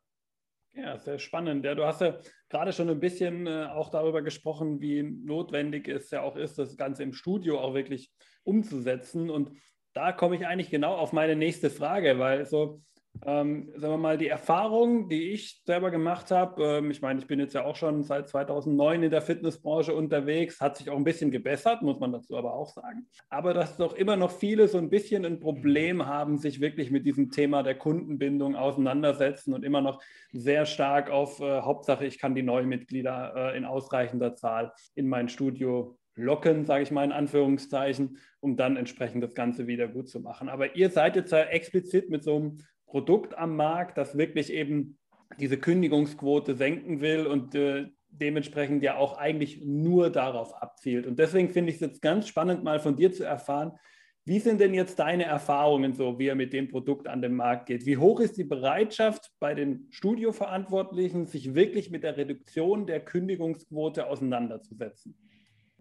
Ja, sehr spannend. Ja, du hast ja gerade schon ein bisschen äh, auch darüber gesprochen, wie notwendig es ja auch ist, das Ganze im Studio auch wirklich umzusetzen. Und da komme ich eigentlich genau auf meine nächste Frage, weil so ähm, sagen wir mal, die Erfahrung, die ich selber gemacht habe, ähm, ich meine, ich bin jetzt ja auch schon seit 2009 in der Fitnessbranche unterwegs, hat sich auch ein bisschen gebessert, muss man dazu aber auch sagen. Aber dass doch immer noch viele so ein bisschen ein Problem haben, sich wirklich mit diesem Thema der Kundenbindung auseinandersetzen und immer noch sehr stark auf äh, Hauptsache, ich kann die neuen Mitglieder äh, in ausreichender Zahl in mein Studio locken, sage ich mal in Anführungszeichen, um dann entsprechend das Ganze wieder gut zu machen. Aber ihr seid jetzt ja explizit mit so einem Produkt am Markt, das wirklich eben diese Kündigungsquote senken will und äh, dementsprechend ja auch eigentlich nur darauf abzielt. Und deswegen finde ich es jetzt ganz spannend, mal von dir zu erfahren, wie sind denn jetzt deine Erfahrungen so, wie er mit dem Produkt an den Markt geht? Wie hoch ist die Bereitschaft bei den Studioverantwortlichen, sich wirklich mit der Reduktion der Kündigungsquote auseinanderzusetzen?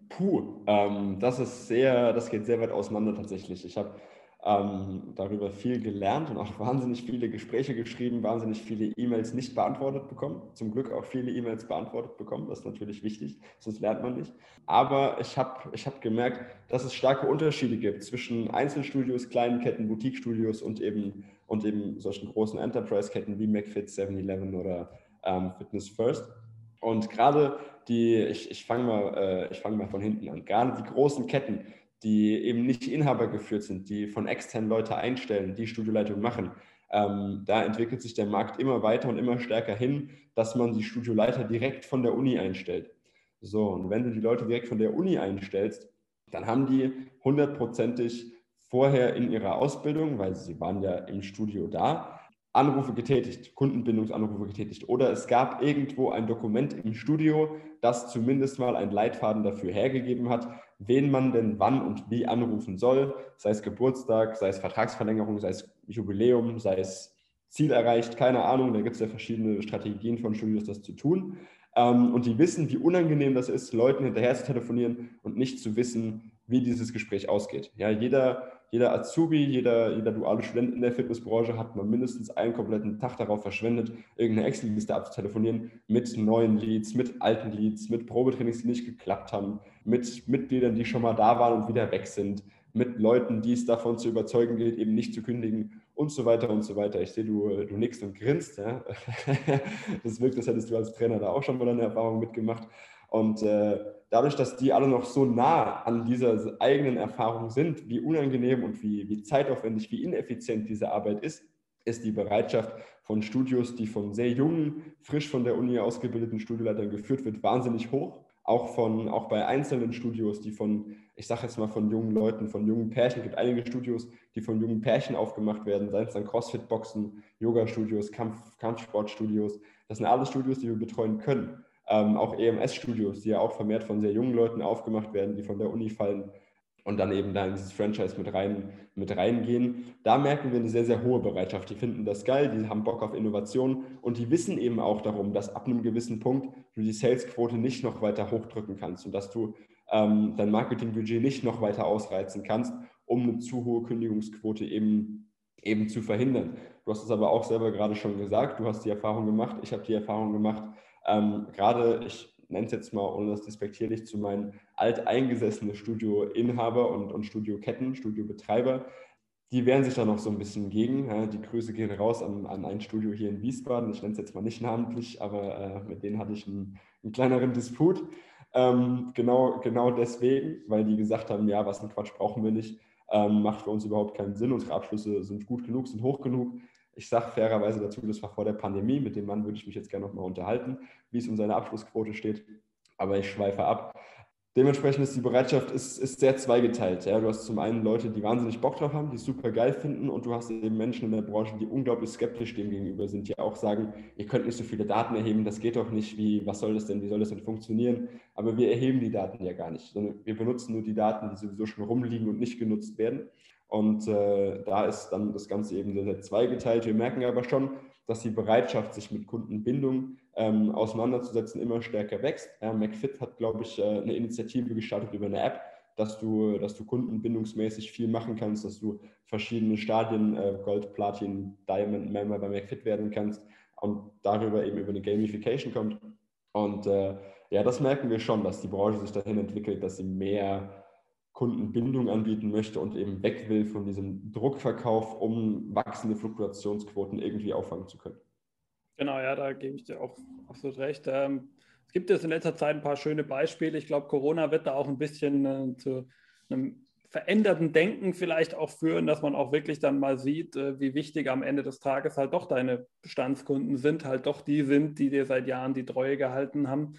Puh, ähm, das ist sehr, das geht sehr weit auseinander tatsächlich. Ich habe ähm, darüber viel gelernt und auch wahnsinnig viele Gespräche geschrieben, wahnsinnig viele E-Mails nicht beantwortet bekommen. Zum Glück auch viele E-Mails beantwortet bekommen, das ist natürlich wichtig, sonst lernt man nicht. Aber ich habe ich hab gemerkt, dass es starke Unterschiede gibt zwischen Einzelstudios, kleinen Ketten, Boutique-Studios und eben, und eben solchen großen Enterprise-Ketten wie McFit, 7-Eleven oder ähm, Fitness First. Und gerade die, ich, ich fange mal, äh, fang mal von hinten an, gerade die großen Ketten, die eben nicht Inhaber geführt sind, die von externen Leute einstellen, die Studioleitung machen. Ähm, da entwickelt sich der Markt immer weiter und immer stärker hin, dass man die Studioleiter direkt von der Uni einstellt. So, und wenn du die Leute direkt von der Uni einstellst, dann haben die hundertprozentig vorher in ihrer Ausbildung, weil sie waren ja im Studio da, Anrufe getätigt, Kundenbindungsanrufe getätigt. Oder es gab irgendwo ein Dokument im Studio, das zumindest mal einen Leitfaden dafür hergegeben hat, wen man denn wann und wie anrufen soll, sei es Geburtstag, sei es Vertragsverlängerung, sei es Jubiläum, sei es Ziel erreicht, keine Ahnung, da gibt es ja verschiedene Strategien von Studios, das zu tun. Ähm, und die wissen, wie unangenehm das ist, Leuten hinterher zu telefonieren und nicht zu wissen, wie dieses Gespräch ausgeht. Ja, jeder jeder Azubi, jeder, jeder duale Student in der Fitnessbranche hat mal mindestens einen kompletten Tag darauf verschwendet, irgendeine Excel-Liste abzutelefonieren mit neuen Leads, mit alten Leads, mit Probetrainings, die nicht geklappt haben, mit Mitgliedern, die schon mal da waren und wieder weg sind, mit Leuten, die es davon zu überzeugen gilt, eben nicht zu kündigen und so weiter und so weiter. Ich sehe, du, du nickst und grinst. Ja? Das wirkt, als hättest du als Trainer da auch schon mal eine Erfahrung mitgemacht. Und äh, dadurch, dass die alle noch so nah an dieser eigenen Erfahrung sind, wie unangenehm und wie, wie zeitaufwendig, wie ineffizient diese Arbeit ist, ist die Bereitschaft von Studios, die von sehr jungen, frisch von der Uni ausgebildeten Studioleitern geführt wird, wahnsinnig hoch. Auch, von, auch bei einzelnen Studios, die von, ich sage jetzt mal von jungen Leuten, von jungen Pärchen, es gibt einige Studios, die von jungen Pärchen aufgemacht werden, seien es dann Crossfit-Boxen, Yoga-Studios, Kampf, Kampfsportstudios. Das sind alles Studios, die wir betreuen können. Ähm, auch EMS-Studios, die ja auch vermehrt von sehr jungen Leuten aufgemacht werden, die von der Uni fallen und dann eben da in dieses Franchise mit, rein, mit reingehen. Da merken wir eine sehr, sehr hohe Bereitschaft. Die finden das geil, die haben Bock auf Innovation und die wissen eben auch darum, dass ab einem gewissen Punkt du die Salesquote nicht noch weiter hochdrücken kannst und dass du ähm, dein Marketingbudget nicht noch weiter ausreizen kannst, um eine zu hohe Kündigungsquote eben, eben zu verhindern. Du hast es aber auch selber gerade schon gesagt, du hast die Erfahrung gemacht, ich habe die Erfahrung gemacht, ähm, gerade ich nenne es jetzt mal, ohne das despektierlich zu meinen, alteingesessene Studioinhaber und, und Studioketten, Studiobetreiber, die wehren sich da noch so ein bisschen gegen. Ja, die Grüße gehen raus an, an ein Studio hier in Wiesbaden. Ich nenne es jetzt mal nicht namentlich, aber äh, mit denen hatte ich einen, einen kleineren Disput. Ähm, genau, genau deswegen, weil die gesagt haben, ja, was ein Quatsch brauchen wir nicht, ähm, macht für uns überhaupt keinen Sinn. Unsere Abschlüsse sind gut genug, sind hoch genug. Ich sage fairerweise dazu, das war vor der Pandemie. Mit dem Mann würde ich mich jetzt gerne nochmal unterhalten, wie es um seine Abschlussquote steht. Aber ich schweife ab. Dementsprechend ist die Bereitschaft ist, ist sehr zweigeteilt. Ja. Du hast zum einen Leute, die wahnsinnig Bock drauf haben, die es super geil finden und du hast eben Menschen in der Branche, die unglaublich skeptisch dem gegenüber sind, die auch sagen, ihr könnt nicht so viele Daten erheben, das geht doch nicht, wie, was soll das denn, wie soll das denn funktionieren? Aber wir erheben die Daten ja gar nicht, sondern wir benutzen nur die Daten, die sowieso schon rumliegen und nicht genutzt werden. Und äh, da ist dann das Ganze eben sehr, sehr zweigeteilt. Wir merken aber schon, dass die Bereitschaft, sich mit Kundenbindung ähm, auseinanderzusetzen, immer stärker wächst. Ja, McFit hat, glaube ich, äh, eine Initiative gestartet über eine App, dass du, dass du kundenbindungsmäßig viel machen kannst, dass du verschiedene Stadien, äh, Gold, Platin, Diamond, Member bei McFit werden kannst und darüber eben über eine Gamification kommt. Und äh, ja, das merken wir schon, dass die Branche sich dahin entwickelt, dass sie mehr Kundenbindung anbieten möchte und eben weg will von diesem Druckverkauf, um wachsende Fluktuationsquoten irgendwie auffangen zu können. Genau, ja, da gebe ich dir auch absolut recht. Ähm, es gibt jetzt in letzter Zeit ein paar schöne Beispiele. Ich glaube, Corona wird da auch ein bisschen äh, zu einem veränderten Denken vielleicht auch führen, dass man auch wirklich dann mal sieht, äh, wie wichtig am Ende des Tages halt doch deine Bestandskunden sind, halt doch die sind, die dir seit Jahren die Treue gehalten haben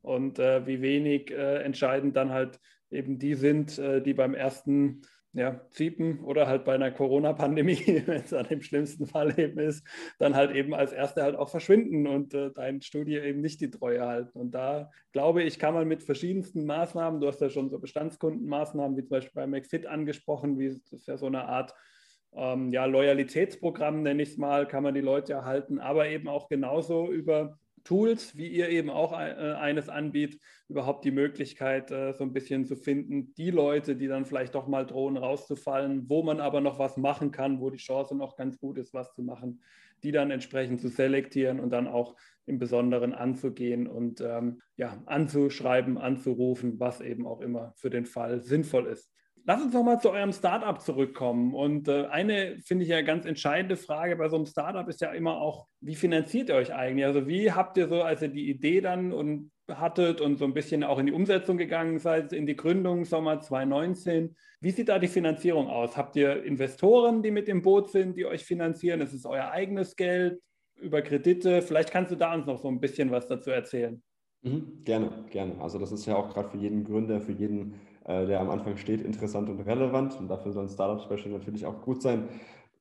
und äh, wie wenig äh, entscheidend dann halt eben die sind, äh, die beim ersten ja, Ziepen oder halt bei einer Corona-Pandemie, wenn es an dem schlimmsten Fall eben ist, dann halt eben als Erste halt auch verschwinden und äh, dein Studie eben nicht die Treue halten. Und da glaube ich, kann man mit verschiedensten Maßnahmen, du hast ja schon so Bestandskundenmaßnahmen wie zum Beispiel bei McFit angesprochen, wie das ist ja so eine Art ähm, ja, Loyalitätsprogramm, nenne ich es mal, kann man die Leute erhalten, aber eben auch genauso über Tools, wie ihr eben auch äh, eines anbietet, überhaupt die Möglichkeit äh, so ein bisschen zu finden, die Leute, die dann vielleicht doch mal drohen rauszufallen, wo man aber noch was machen kann, wo die Chance noch ganz gut ist, was zu machen, die dann entsprechend zu selektieren und dann auch im Besonderen anzugehen und ähm, ja, anzuschreiben, anzurufen, was eben auch immer für den Fall sinnvoll ist. Lass uns noch mal zu eurem Startup zurückkommen. Und äh, eine, finde ich ja ganz entscheidende Frage bei so einem Startup ist ja immer auch, wie finanziert ihr euch eigentlich? Also wie habt ihr so, als ihr die Idee dann und hattet und so ein bisschen auch in die Umsetzung gegangen seid, in die Gründung Sommer 2019, wie sieht da die Finanzierung aus? Habt ihr Investoren, die mit im Boot sind, die euch finanzieren? Ist es euer eigenes Geld über Kredite? Vielleicht kannst du da uns noch so ein bisschen was dazu erzählen. Mhm, gerne, gerne. Also das ist ja auch gerade für jeden Gründer, für jeden äh, der am Anfang steht, interessant und relevant. Und dafür soll ein Startup-Special natürlich auch gut sein.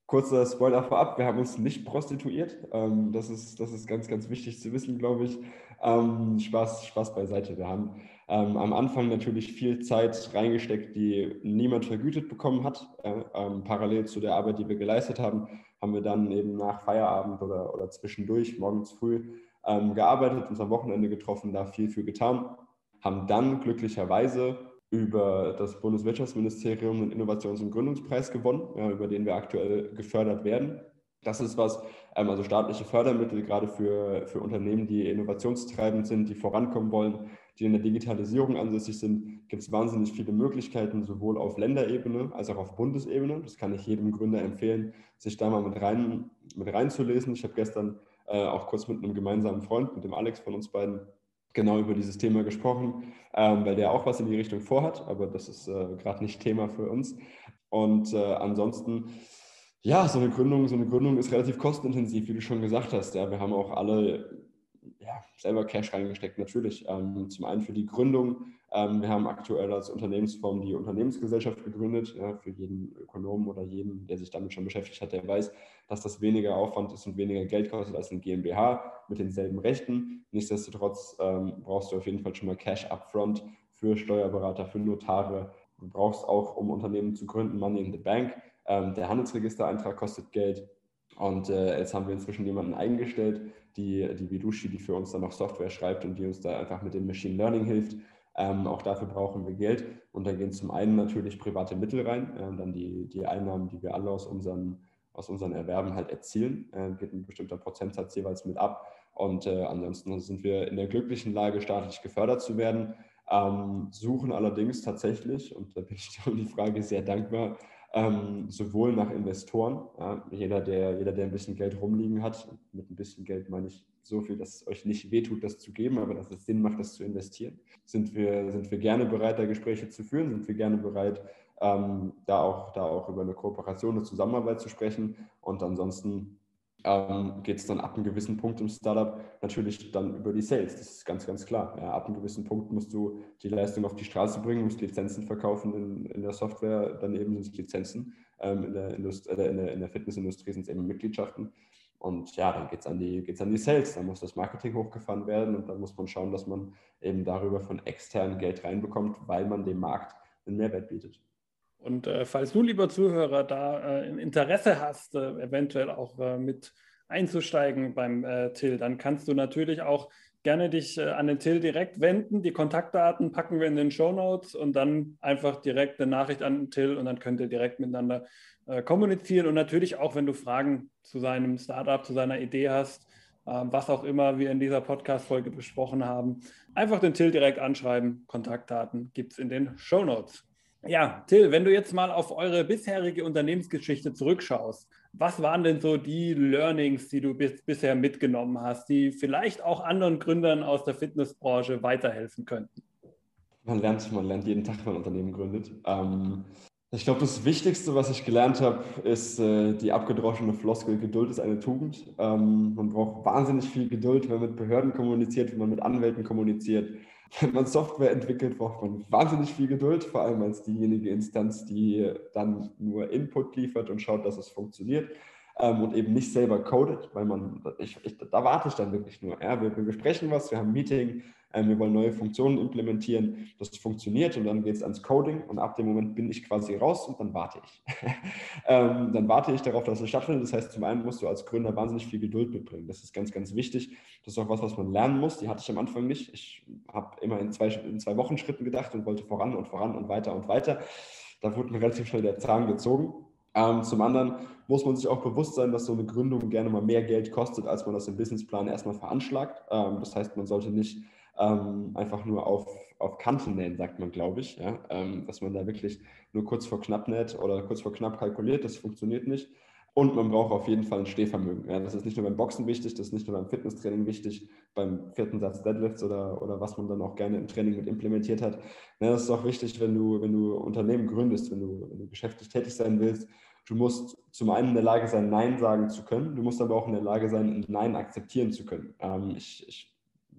Kurzer Spoiler vorab, wir haben uns nicht prostituiert. Ähm, das, ist, das ist ganz, ganz wichtig zu wissen, glaube ich. Ähm, Spaß, Spaß beiseite. Wir haben ähm, am Anfang natürlich viel Zeit reingesteckt, die niemand vergütet bekommen hat. Äh, ähm, parallel zu der Arbeit, die wir geleistet haben, haben wir dann eben nach Feierabend oder, oder zwischendurch, morgens früh, ähm, gearbeitet, uns am Wochenende getroffen, da viel für getan. Haben dann glücklicherweise über das Bundeswirtschaftsministerium einen Innovations- und Gründungspreis gewonnen, ja, über den wir aktuell gefördert werden. Das ist was, ähm, also staatliche Fördermittel, gerade für, für Unternehmen, die innovationstreibend sind, die vorankommen wollen, die in der Digitalisierung ansässig sind, gibt es wahnsinnig viele Möglichkeiten, sowohl auf Länderebene als auch auf Bundesebene. Das kann ich jedem Gründer empfehlen, sich da mal mit, rein, mit reinzulesen. Ich habe gestern äh, auch kurz mit einem gemeinsamen Freund, mit dem Alex von uns beiden, genau über dieses Thema gesprochen, ähm, weil der auch was in die Richtung vorhat, aber das ist äh, gerade nicht Thema für uns. Und äh, ansonsten Ja, so eine Gründung, so eine Gründung ist relativ kostenintensiv, wie du schon gesagt hast. Ja, wir haben auch alle ja, selber Cash reingesteckt, natürlich. Ähm, zum einen für die Gründung. Ähm, wir haben aktuell als Unternehmensform die Unternehmensgesellschaft gegründet. Ja, für jeden Ökonomen oder jeden, der sich damit schon beschäftigt hat, der weiß, dass das weniger Aufwand ist und weniger Geld kostet als ein GmbH mit denselben Rechten. Nichtsdestotrotz ähm, brauchst du auf jeden Fall schon mal Cash upfront für Steuerberater, für Notare. Du brauchst auch, um Unternehmen zu gründen, Money in the Bank. Ähm, der Handelsregistereintrag kostet Geld. Und äh, jetzt haben wir inzwischen jemanden eingestellt, die, die Vidushi, die für uns dann noch Software schreibt und die uns da einfach mit dem Machine Learning hilft. Ähm, auch dafür brauchen wir Geld. Und da gehen zum einen natürlich private Mittel rein, äh, dann die, die Einnahmen, die wir alle aus unseren, aus unseren Erwerben halt erzielen, äh, geht ein bestimmter Prozentsatz jeweils mit ab. Und äh, ansonsten sind wir in der glücklichen Lage, staatlich gefördert zu werden, ähm, suchen allerdings tatsächlich, und da bin ich dir um die Frage sehr dankbar, ähm, sowohl nach Investoren. Ja, jeder, der, jeder, der ein bisschen Geld rumliegen hat, mit ein bisschen Geld meine ich so viel, dass es euch nicht wehtut, das zu geben, aber dass es Sinn macht, das zu investieren, sind wir, sind wir gerne bereit, da Gespräche zu führen, sind wir gerne bereit, ähm, da, auch, da auch über eine Kooperation, eine Zusammenarbeit zu sprechen. Und ansonsten ähm, geht es dann ab einem gewissen Punkt im Startup natürlich dann über die Sales. Das ist ganz, ganz klar. Ja, ab einem gewissen Punkt musst du die Leistung auf die Straße bringen, musst Lizenzen verkaufen in, in der Software, daneben sind es Lizenzen. Ähm, in, der Indust äh, in, der, in der Fitnessindustrie sind es eben Mitgliedschaften. Und ja, dann geht es an, die, an die Sales. Dann muss das Marketing hochgefahren werden und dann muss man schauen, dass man eben darüber von extern Geld reinbekommt, weil man dem Markt einen Mehrwert bietet. Und äh, falls du, lieber Zuhörer, da äh, Interesse hast, äh, eventuell auch äh, mit einzusteigen beim äh, Till, dann kannst du natürlich auch gerne dich äh, an den Till direkt wenden. Die Kontaktdaten packen wir in den Show Notes und dann einfach direkt eine Nachricht an den Till und dann könnt ihr direkt miteinander kommunizieren. Und natürlich auch, wenn du Fragen zu seinem Startup, zu seiner Idee hast, was auch immer wir in dieser Podcast-Folge besprochen haben, einfach den Till direkt anschreiben. Kontaktdaten gibt es in den Show Notes. Ja, Till, wenn du jetzt mal auf eure bisherige Unternehmensgeschichte zurückschaust, was waren denn so die Learnings, die du bis, bisher mitgenommen hast, die vielleicht auch anderen Gründern aus der Fitnessbranche weiterhelfen könnten? Man lernt, man lernt jeden Tag, wenn man ein Unternehmen gründet. Ähm, ich glaube, das Wichtigste, was ich gelernt habe, ist äh, die abgedroschene Floskel, Geduld ist eine Tugend. Ähm, man braucht wahnsinnig viel Geduld, wenn man mit Behörden kommuniziert, wenn man mit Anwälten kommuniziert wenn man Software entwickelt, braucht man wahnsinnig viel Geduld, vor allem als diejenige Instanz, die dann nur Input liefert und schaut, dass es funktioniert ähm, und eben nicht selber codet, weil man, ich, ich, da warte ich dann wirklich nur. Ja, wir, wir besprechen was, wir haben ein Meeting, wir wollen neue Funktionen implementieren, das funktioniert und dann geht es ans Coding und ab dem Moment bin ich quasi raus und dann warte ich. ähm, dann warte ich darauf, dass es stattfindet. Das heißt, zum einen musst du als Gründer wahnsinnig viel Geduld mitbringen. Das ist ganz, ganz wichtig. Das ist auch was, was man lernen muss. Die hatte ich am Anfang nicht. Ich habe immer in zwei, in zwei Wochen Schritten gedacht und wollte voran und voran und weiter und weiter. Da wurde mir relativ schnell der Zahn gezogen. Ähm, zum anderen muss man sich auch bewusst sein, dass so eine Gründung gerne mal mehr Geld kostet, als man das im Businessplan erstmal veranschlagt. Ähm, das heißt, man sollte nicht ähm, einfach nur auf, auf Kanten nähen, sagt man, glaube ich. Ja? Ähm, dass man da wirklich nur kurz vor knapp näht oder kurz vor knapp kalkuliert, das funktioniert nicht. Und man braucht auf jeden Fall ein Stehvermögen. Ja, das ist nicht nur beim Boxen wichtig, das ist nicht nur beim Fitnesstraining wichtig, beim vierten Satz Deadlifts oder, oder was man dann auch gerne im Training mit implementiert hat. Ja, das ist auch wichtig, wenn du, wenn du Unternehmen gründest, wenn du, wenn du geschäftlich tätig sein willst. Du musst zum einen in der Lage sein, Nein sagen zu können. Du musst aber auch in der Lage sein, ein Nein akzeptieren zu können. Ähm, ich, ich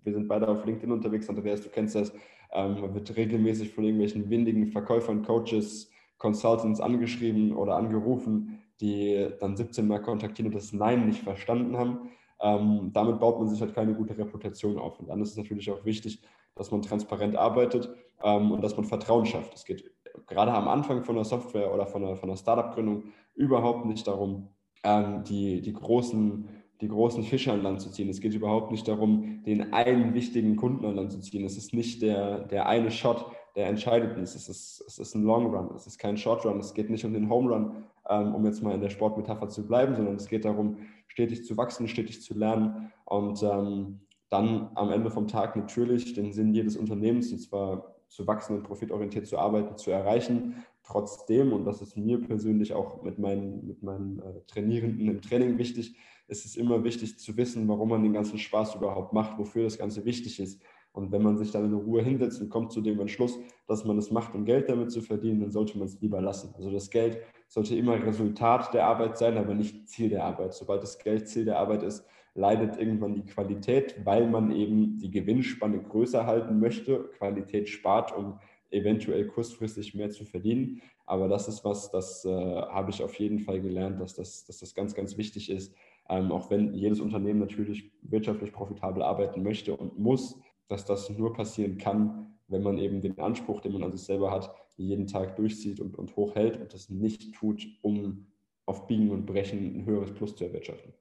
wir sind beide auf LinkedIn unterwegs, Andreas, du kennst das. Ähm, man wird regelmäßig von irgendwelchen windigen Verkäufern, Coaches, Consultants angeschrieben oder angerufen, die dann 17 Mal kontaktieren und das Nein nicht verstanden haben. Ähm, damit baut man sich halt keine gute Reputation auf. Und dann ist es natürlich auch wichtig, dass man transparent arbeitet ähm, und dass man Vertrauen schafft. Es geht gerade am Anfang von einer Software oder von einer, von einer Startup-Gründung überhaupt nicht darum, ähm, die, die großen die großen Fische an Land zu ziehen. Es geht überhaupt nicht darum, den einen wichtigen Kunden an Land zu ziehen. Es ist nicht der, der eine Shot, der entscheidet ist. Es ist, es ist ein Long Run, es ist kein Short Run. Es geht nicht um den Home Run, ähm, um jetzt mal in der Sportmetapher zu bleiben, sondern es geht darum, stetig zu wachsen, stetig zu lernen und ähm, dann am Ende vom Tag natürlich den Sinn jedes Unternehmens, und zwar zu wachsen und profitorientiert zu arbeiten, zu erreichen. Trotzdem, und das ist mir persönlich auch mit meinen, mit meinen äh, Trainierenden im Training wichtig, ist es immer wichtig zu wissen, warum man den ganzen Spaß überhaupt macht, wofür das Ganze wichtig ist. Und wenn man sich dann in Ruhe hinsetzt und kommt zu dem Entschluss, dass man es macht, um Geld damit zu verdienen, dann sollte man es lieber lassen. Also das Geld sollte immer Resultat der Arbeit sein, aber nicht Ziel der Arbeit. Sobald das Geld Ziel der Arbeit ist, leidet irgendwann die Qualität, weil man eben die Gewinnspanne größer halten möchte, Qualität spart, um eventuell kurzfristig mehr zu verdienen. Aber das ist was, das äh, habe ich auf jeden Fall gelernt, dass das, dass das ganz, ganz wichtig ist. Ähm, auch wenn jedes Unternehmen natürlich wirtschaftlich profitabel arbeiten möchte und muss, dass das nur passieren kann, wenn man eben den Anspruch, den man an sich selber hat, jeden Tag durchzieht und, und hochhält und das nicht tut, um auf Biegen und Brechen ein höheres Plus zu erwirtschaften.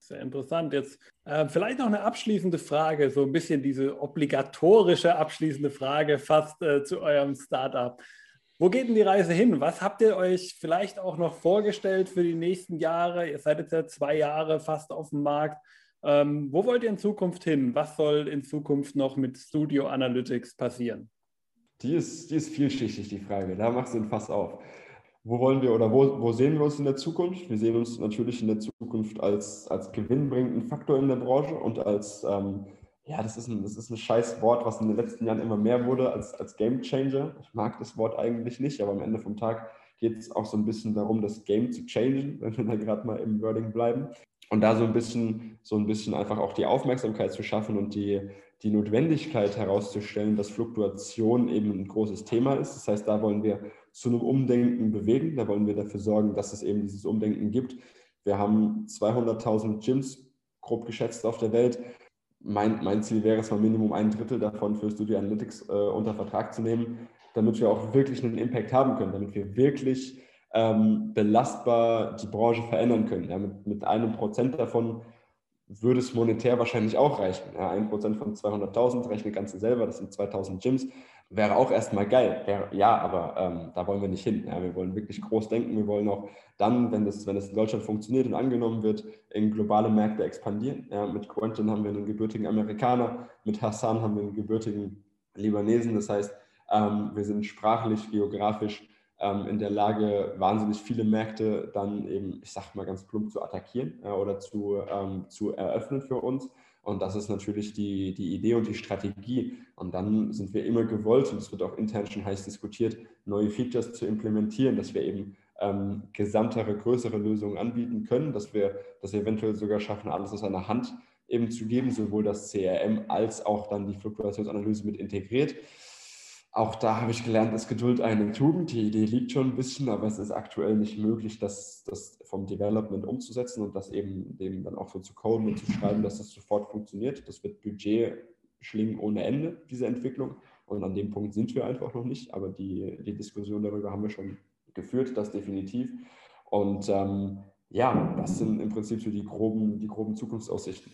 Sehr interessant. Jetzt äh, vielleicht noch eine abschließende Frage, so ein bisschen diese obligatorische abschließende Frage fast äh, zu eurem Startup. Wo geht denn die Reise hin? Was habt ihr euch vielleicht auch noch vorgestellt für die nächsten Jahre? Ihr seid jetzt ja zwei Jahre fast auf dem Markt. Ähm, wo wollt ihr in Zukunft hin? Was soll in Zukunft noch mit Studio Analytics passieren? Die ist, die ist vielschichtig, die Frage. Da machst du ein Fass auf wo wollen wir oder wo, wo sehen wir uns in der Zukunft? Wir sehen uns natürlich in der Zukunft als, als gewinnbringenden Faktor in der Branche und als, ähm, ja, das ist, ein, das ist ein scheiß Wort, was in den letzten Jahren immer mehr wurde, als, als Game Changer. Ich mag das Wort eigentlich nicht, aber am Ende vom Tag geht es auch so ein bisschen darum, das Game zu changen, wenn wir da gerade mal im Wording bleiben. Und da so ein bisschen, so ein bisschen einfach auch die Aufmerksamkeit zu schaffen und die, die Notwendigkeit herauszustellen, dass Fluktuation eben ein großes Thema ist. Das heißt, da wollen wir zu einem Umdenken bewegen. Da wollen wir dafür sorgen, dass es eben dieses Umdenken gibt. Wir haben 200.000 Gyms grob geschätzt auf der Welt. Mein, mein Ziel wäre es mal Minimum ein Drittel davon für Studio Analytics äh, unter Vertrag zu nehmen, damit wir auch wirklich einen Impact haben können, damit wir wirklich ähm, belastbar die Branche verändern können. Ja, mit, mit einem Prozent davon würde es monetär wahrscheinlich auch reichen. Ja, ein Prozent von 200.000, rechne ganz selber, das sind 2000 Gyms wäre auch erstmal geil. Wäre, ja, aber ähm, da wollen wir nicht hin. Ja, wir wollen wirklich groß denken. Wir wollen auch dann, wenn das, wenn das in Deutschland funktioniert und angenommen wird, in globale Märkte expandieren. Ja, mit Quentin haben wir einen gebürtigen Amerikaner, mit Hassan haben wir einen gebürtigen Libanesen. Das heißt, ähm, wir sind sprachlich, geografisch ähm, in der Lage, wahnsinnig viele Märkte dann eben, ich sag mal ganz plump, zu attackieren äh, oder zu, ähm, zu eröffnen für uns. Und das ist natürlich die, die Idee und die Strategie. Und dann sind wir immer gewollt, und es wird auch intern schon heiß diskutiert, neue Features zu implementieren, dass wir eben ähm, gesamtere, größere Lösungen anbieten können, dass wir das eventuell sogar schaffen, alles aus einer Hand eben zu geben, sowohl das CRM als auch dann die Fluktuationsanalyse mit integriert. Auch da habe ich gelernt, ist Geduld eine Tugend. Die Idee liegt schon ein bisschen, aber es ist aktuell nicht möglich, das, das vom Development umzusetzen und das eben dem dann auch so zu coden und zu schreiben, dass das sofort funktioniert. Das wird Budget schlingen ohne Ende, diese Entwicklung. Und an dem Punkt sind wir einfach noch nicht, aber die, die Diskussion darüber haben wir schon geführt, das definitiv. Und ähm, ja, das sind im Prinzip so die groben, die groben Zukunftsaussichten.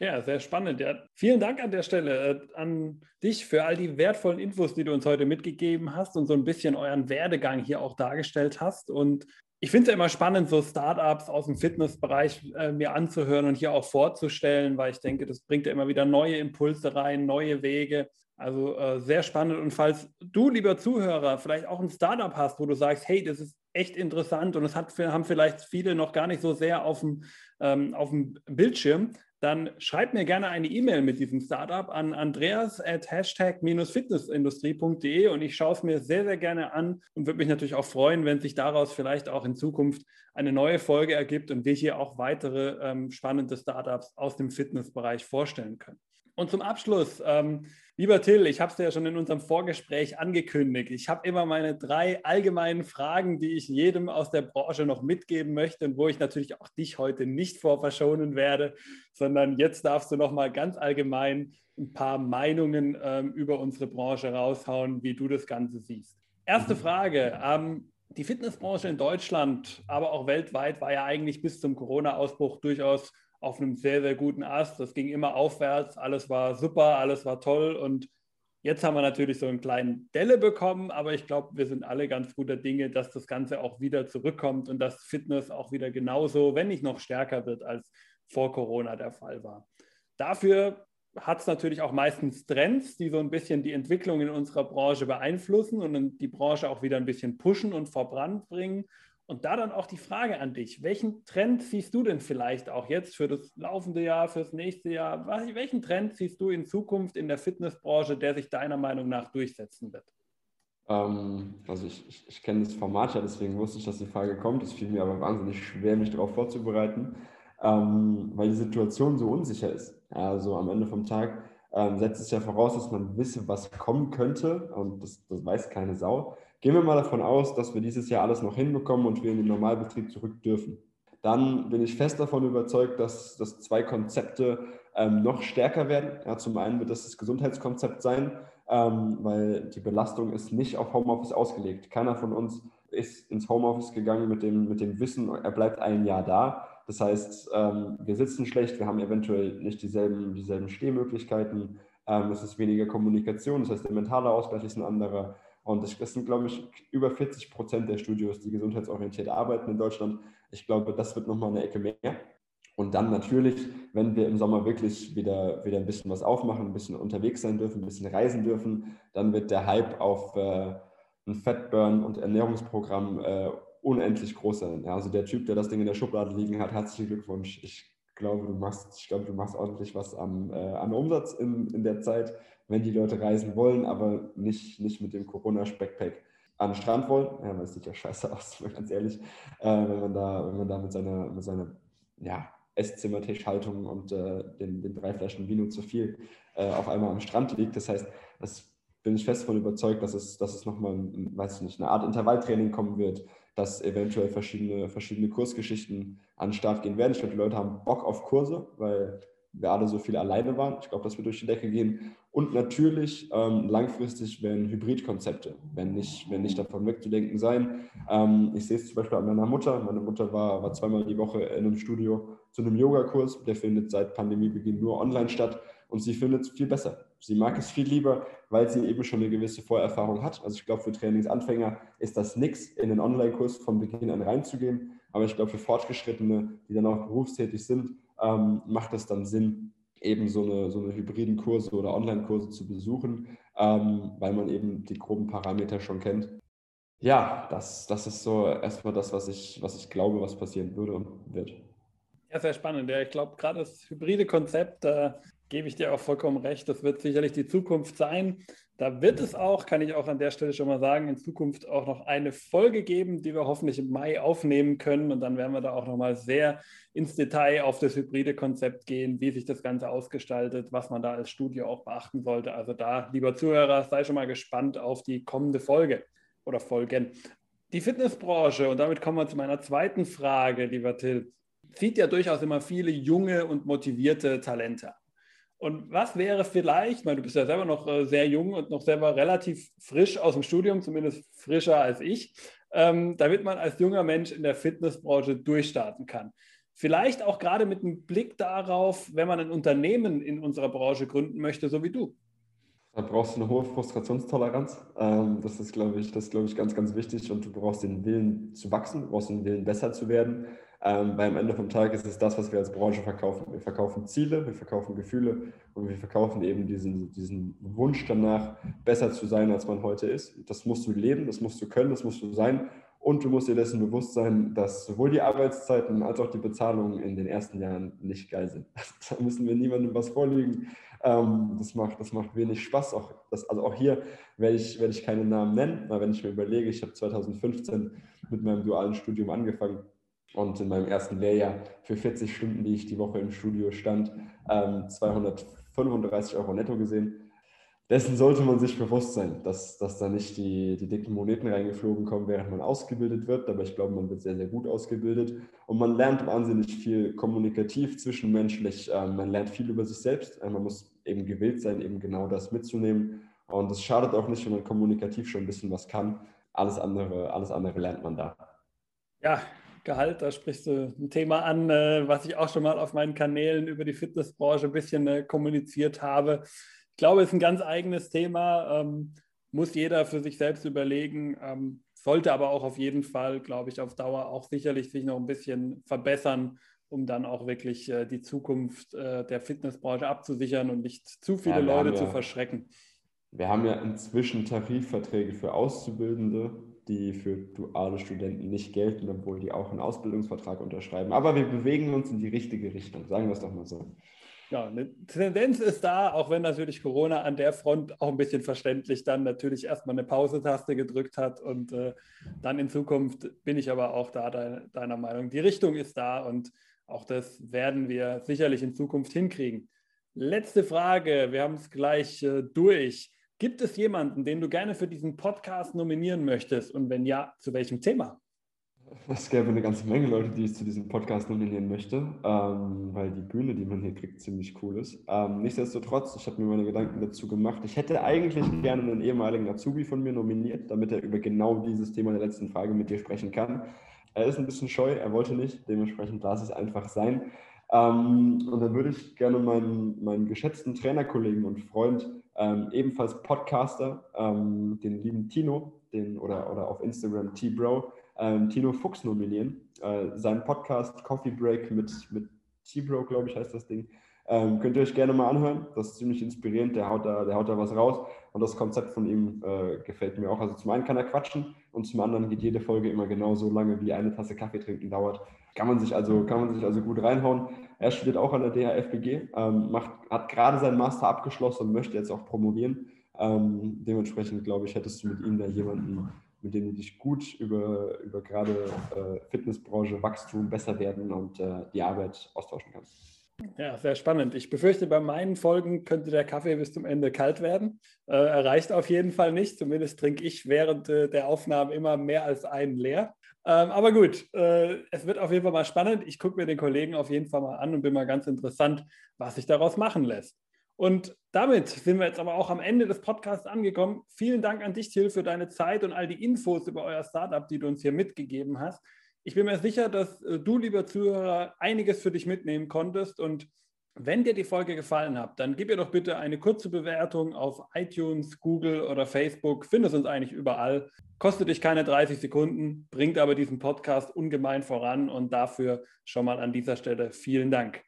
Ja, sehr spannend. Ja, vielen Dank an der Stelle äh, an dich für all die wertvollen Infos, die du uns heute mitgegeben hast und so ein bisschen euren Werdegang hier auch dargestellt hast. Und ich finde es ja immer spannend, so Startups aus dem Fitnessbereich äh, mir anzuhören und hier auch vorzustellen, weil ich denke, das bringt ja immer wieder neue Impulse rein, neue Wege. Also äh, sehr spannend. Und falls du, lieber Zuhörer, vielleicht auch ein Startup hast, wo du sagst, hey, das ist echt interessant und es haben vielleicht viele noch gar nicht so sehr auf dem, ähm, auf dem Bildschirm, dann schreibt mir gerne eine E-Mail mit diesem Startup an andreas at hashtag-fitnessindustrie.de und ich schaue es mir sehr, sehr gerne an und würde mich natürlich auch freuen, wenn sich daraus vielleicht auch in Zukunft eine neue Folge ergibt und wir hier auch weitere ähm, spannende Startups aus dem Fitnessbereich vorstellen können. Und zum Abschluss, ähm, lieber Till, ich habe es ja schon in unserem Vorgespräch angekündigt. Ich habe immer meine drei allgemeinen Fragen, die ich jedem aus der Branche noch mitgeben möchte und wo ich natürlich auch dich heute nicht vor verschonen werde, sondern jetzt darfst du noch mal ganz allgemein ein paar Meinungen ähm, über unsere Branche raushauen, wie du das Ganze siehst. Erste mhm. Frage. Ähm, die Fitnessbranche in Deutschland, aber auch weltweit war ja eigentlich bis zum Corona-Ausbruch durchaus auf einem sehr, sehr guten Ast. Das ging immer aufwärts, alles war super, alles war toll und jetzt haben wir natürlich so einen kleinen Delle bekommen, aber ich glaube, wir sind alle ganz guter Dinge, dass das Ganze auch wieder zurückkommt und dass Fitness auch wieder genauso, wenn nicht noch stärker wird, als vor Corona der Fall war. Dafür hat es natürlich auch meistens Trends, die so ein bisschen die Entwicklung in unserer Branche beeinflussen und die Branche auch wieder ein bisschen pushen und vorbrannt bringen. Und da dann auch die Frage an dich, welchen Trend siehst du denn vielleicht auch jetzt für das laufende Jahr, fürs nächste Jahr? welchen Trend siehst du in Zukunft in der Fitnessbranche, der sich deiner Meinung nach durchsetzen wird? Ähm, also ich, ich, ich kenne das Format ja, deswegen wusste ich, dass die Frage kommt. Es fiel mir aber wahnsinnig schwer, mich darauf vorzubereiten, ähm, weil die Situation so unsicher ist. Also am Ende vom Tag ähm, setzt es ja voraus, dass man wisse, was kommen könnte und das, das weiß keine Sau. Gehen wir mal davon aus, dass wir dieses Jahr alles noch hinbekommen und wir in den Normalbetrieb zurück dürfen. Dann bin ich fest davon überzeugt, dass, dass zwei Konzepte ähm, noch stärker werden. Ja, zum einen wird das das Gesundheitskonzept sein, ähm, weil die Belastung ist nicht auf Homeoffice ausgelegt. Keiner von uns ist ins Homeoffice gegangen mit dem, mit dem Wissen, er bleibt ein Jahr da. Das heißt, ähm, wir sitzen schlecht, wir haben eventuell nicht dieselben, dieselben Stehmöglichkeiten, ähm, es ist weniger Kommunikation, das heißt, der mentale Ausgleich ist ein anderer. Und das sind, glaube ich, über 40 Prozent der Studios, die gesundheitsorientiert arbeiten in Deutschland. Ich glaube, das wird nochmal eine Ecke mehr. Und dann natürlich, wenn wir im Sommer wirklich wieder, wieder ein bisschen was aufmachen, ein bisschen unterwegs sein dürfen, ein bisschen reisen dürfen, dann wird der Hype auf äh, ein Fatburn- und Ernährungsprogramm äh, unendlich groß sein. Ja, also der Typ, der das Ding in der Schublade liegen hat, herzlichen Glückwunsch. Ich glaube, du machst, ich glaube, du machst ordentlich was am, äh, an Umsatz in, in der Zeit, wenn die Leute reisen wollen, aber nicht, nicht mit dem Corona-Speckpack an den Strand wollen. Ja, es sieht ja scheiße aus, ganz ehrlich, äh, wenn man da, wenn man da mit seiner, mit seiner ja, Esszimmertischhaltung und äh, den, den, drei Flaschen Vino zu viel äh, auf einmal am Strand liegt. Das heißt, das bin ich fest davon überzeugt, dass es, dass es nochmal, weiß ich nicht, eine Art Intervalltraining kommen wird, dass eventuell verschiedene, verschiedene Kursgeschichten an den Start gehen werden. Ich glaube, die Leute haben Bock auf Kurse, weil wir alle so viel alleine waren. Ich glaube, das wird durch die Decke gehen. Und natürlich ähm, langfristig werden Hybridkonzepte, wenn nicht, wenn nicht davon wegzudenken sein. Ähm, ich sehe es zum Beispiel an meiner Mutter. Meine Mutter war, war zweimal die Woche in einem Studio zu einem Yogakurs. Der findet seit Pandemiebeginn nur online statt und sie findet es viel besser. Sie mag es viel lieber, weil sie eben schon eine gewisse Vorerfahrung hat. Also ich glaube, für Trainingsanfänger ist das nichts, in einen Online-Kurs von Beginn an reinzugehen. Aber ich glaube, für Fortgeschrittene, die dann auch berufstätig sind, ähm, macht es dann Sinn, eben so eine, so eine hybriden Kurse oder Online-Kurse zu besuchen, ähm, weil man eben die groben Parameter schon kennt. Ja, das, das ist so erstmal das, was ich, was ich glaube, was passieren würde und wird. Ja, sehr spannend. Ja, ich glaube, gerade das hybride Konzept, da gebe ich dir auch vollkommen recht, das wird sicherlich die Zukunft sein. Da wird es auch, kann ich auch an der Stelle schon mal sagen, in Zukunft auch noch eine Folge geben, die wir hoffentlich im Mai aufnehmen können. Und dann werden wir da auch nochmal sehr ins Detail auf das hybride Konzept gehen, wie sich das Ganze ausgestaltet, was man da als Studio auch beachten sollte. Also da, lieber Zuhörer, sei schon mal gespannt auf die kommende Folge oder Folgen. Die Fitnessbranche, und damit kommen wir zu meiner zweiten Frage, lieber Till zieht ja durchaus immer viele junge und motivierte Talente. Und was wäre vielleicht, weil du bist ja selber noch äh, sehr jung und noch selber relativ frisch aus dem Studium, zumindest frischer als ich, ähm, damit man als junger Mensch in der Fitnessbranche durchstarten kann. Vielleicht auch gerade mit einem Blick darauf, wenn man ein Unternehmen in unserer Branche gründen möchte, so wie du. Da brauchst du eine hohe Frustrationstoleranz. Ähm, das ist, glaube ich, das glaube ich, ganz, ganz wichtig. Und du brauchst den Willen zu wachsen, du brauchst den Willen besser zu werden. Ähm, weil am Ende vom Tag ist es das, was wir als Branche verkaufen. Wir verkaufen Ziele, wir verkaufen Gefühle und wir verkaufen eben diesen, diesen Wunsch danach, besser zu sein, als man heute ist. Das musst du leben, das musst du können, das musst du sein. Und du musst dir dessen bewusst sein, dass sowohl die Arbeitszeiten als auch die Bezahlungen in den ersten Jahren nicht geil sind. da müssen wir niemandem was vorlügen. Ähm, das, macht, das macht wenig Spaß. Auch das, also auch hier werde ich, werde ich keine Namen nennen, aber wenn ich mir überlege, ich habe 2015 mit meinem dualen Studium angefangen und in meinem ersten Lehrjahr für 40 Stunden, die ich die Woche im Studio stand, 235 ähm, Euro netto gesehen. Dessen sollte man sich bewusst sein, dass, dass da nicht die, die dicken Moneten reingeflogen kommen, während man ausgebildet wird. Aber ich glaube, man wird sehr, sehr gut ausgebildet. Und man lernt wahnsinnig viel kommunikativ, zwischenmenschlich. Ähm, man lernt viel über sich selbst. Man muss eben gewillt sein, eben genau das mitzunehmen. Und es schadet auch nicht, wenn man kommunikativ schon ein bisschen was kann. Alles andere, alles andere lernt man da. Ja, Gehalt, da sprichst du ein Thema an, äh, was ich auch schon mal auf meinen Kanälen über die Fitnessbranche ein bisschen äh, kommuniziert habe. Ich glaube, es ist ein ganz eigenes Thema, ähm, muss jeder für sich selbst überlegen, ähm, sollte aber auch auf jeden Fall, glaube ich, auf Dauer auch sicherlich sich noch ein bisschen verbessern, um dann auch wirklich äh, die Zukunft der Fitnessbranche abzusichern und nicht zu viele ja, Leute ja, zu verschrecken. Wir haben ja inzwischen Tarifverträge für Auszubildende die für duale Studenten nicht gelten, obwohl die auch einen Ausbildungsvertrag unterschreiben. Aber wir bewegen uns in die richtige Richtung, sagen wir es doch mal so. Ja, eine Tendenz ist da, auch wenn natürlich Corona an der Front auch ein bisschen verständlich dann natürlich erstmal eine Pause-Taste gedrückt hat und äh, dann in Zukunft bin ich aber auch da de deiner Meinung. Die Richtung ist da und auch das werden wir sicherlich in Zukunft hinkriegen. Letzte Frage, wir haben es gleich äh, durch. Gibt es jemanden, den du gerne für diesen Podcast nominieren möchtest und wenn ja, zu welchem Thema? Es gäbe eine ganze Menge Leute, die ich zu diesem Podcast nominieren möchte, ähm, weil die Bühne, die man hier kriegt, ziemlich cool ist. Ähm, nichtsdestotrotz, ich habe mir meine Gedanken dazu gemacht. Ich hätte eigentlich gerne einen ehemaligen Azubi von mir nominiert, damit er über genau dieses Thema der letzten Frage mit dir sprechen kann. Er ist ein bisschen scheu, er wollte nicht, dementsprechend lasse es einfach sein. Ähm, und dann würde ich gerne meinen, meinen geschätzten Trainerkollegen und Freund, ähm, ebenfalls Podcaster, ähm, den lieben Tino, den, oder, oder auf Instagram T-Bro, Tino Fuchs nominieren. Äh, sein Podcast Coffee Break mit, mit T-Bro, glaube ich, heißt das Ding. Ähm, könnt ihr euch gerne mal anhören. Das ist ziemlich inspirierend. Der haut da, der haut da was raus. Und das Konzept von ihm äh, gefällt mir auch. Also zum einen kann er quatschen und zum anderen geht jede Folge immer genau so lange, wie eine Tasse Kaffee trinken dauert. Kann man sich also, kann man sich also gut reinhauen. Er studiert auch an der DHFBG, ähm, macht, hat gerade seinen Master abgeschlossen und möchte jetzt auch promovieren. Ähm, dementsprechend, glaube ich, hättest du mit ihm da jemanden, mit dem du dich gut über, über gerade äh, Fitnessbranche, Wachstum, besser werden und äh, die Arbeit austauschen kannst. Ja, sehr spannend. Ich befürchte, bei meinen Folgen könnte der Kaffee bis zum Ende kalt werden. Äh, erreicht auf jeden Fall nicht. Zumindest trinke ich während äh, der Aufnahmen immer mehr als einen leer. Ähm, aber gut, äh, es wird auf jeden Fall mal spannend. Ich gucke mir den Kollegen auf jeden Fall mal an und bin mal ganz interessant, was sich daraus machen lässt. Und damit sind wir jetzt aber auch am Ende des Podcasts angekommen. Vielen Dank an dich, Till, für deine Zeit und all die Infos über euer Startup, die du uns hier mitgegeben hast. Ich bin mir sicher, dass äh, du, lieber Zuhörer, einiges für dich mitnehmen konntest. Und wenn dir die Folge gefallen hat, dann gib ihr doch bitte eine kurze Bewertung auf iTunes, Google oder Facebook. Findest uns eigentlich überall. Kostet dich keine 30 Sekunden, bringt aber diesen Podcast ungemein voran. Und dafür schon mal an dieser Stelle vielen Dank.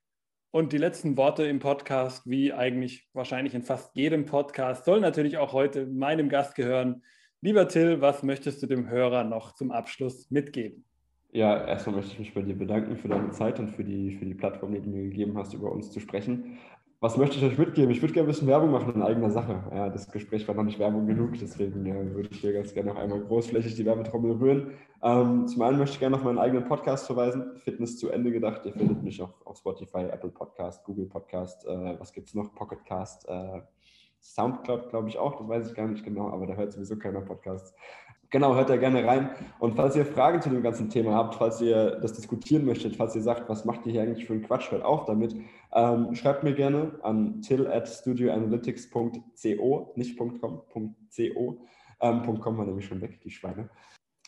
Und die letzten Worte im Podcast, wie eigentlich wahrscheinlich in fast jedem Podcast, soll natürlich auch heute meinem Gast gehören. Lieber Till, was möchtest du dem Hörer noch zum Abschluss mitgeben? Ja, erstmal möchte ich mich bei dir bedanken für deine Zeit und für die, für die Plattform, die du mir gegeben hast, über uns zu sprechen. Was möchte ich euch mitgeben? Ich würde gerne ein bisschen Werbung machen in eigener Sache. Ja, das Gespräch war noch nicht Werbung genug, deswegen ja, würde ich hier ganz gerne noch einmal großflächig die Werbetrommel rühren. Ähm, zum einen möchte ich gerne auf meinen eigenen Podcast verweisen, Fitness zu Ende gedacht. Ihr findet mich auch auf Spotify, Apple Podcast, Google Podcast, äh, was gibt es noch? Pocketcast, äh, Soundcloud, glaube ich auch, das weiß ich gar nicht genau, aber da hört sowieso keiner Podcasts. Genau, hört da gerne rein. Und falls ihr Fragen zu dem ganzen Thema habt, falls ihr das diskutieren möchtet, falls ihr sagt, was macht ihr hier eigentlich für einen Quatsch, hört auf damit. Ähm, schreibt mir gerne an till at studioanalytics.co, nicht .com, .co. Ähm, war nämlich schon weg, die Schweine.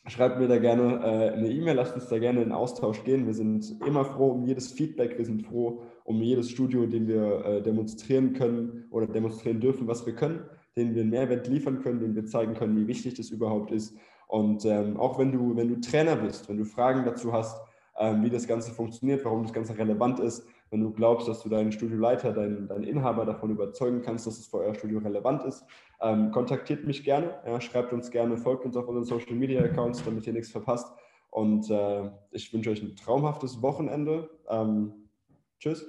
Schreibt mir da gerne äh, eine E-Mail, lasst uns da gerne in Austausch gehen. Wir sind immer froh um jedes Feedback, wir sind froh um jedes Studio, den wir äh, demonstrieren können oder demonstrieren dürfen, was wir können denen wir einen Mehrwert liefern können, denen wir zeigen können, wie wichtig das überhaupt ist. Und ähm, auch wenn du, wenn du Trainer bist, wenn du Fragen dazu hast, ähm, wie das Ganze funktioniert, warum das Ganze relevant ist, wenn du glaubst, dass du deinen Studioleiter, deinen, deinen Inhaber davon überzeugen kannst, dass es für euer Studio relevant ist, ähm, kontaktiert mich gerne, ja, schreibt uns gerne, folgt uns auf unseren Social Media Accounts, damit ihr nichts verpasst. Und äh, ich wünsche euch ein traumhaftes Wochenende. Ähm, tschüss.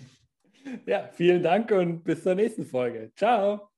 ja, vielen Dank und bis zur nächsten Folge. Ciao.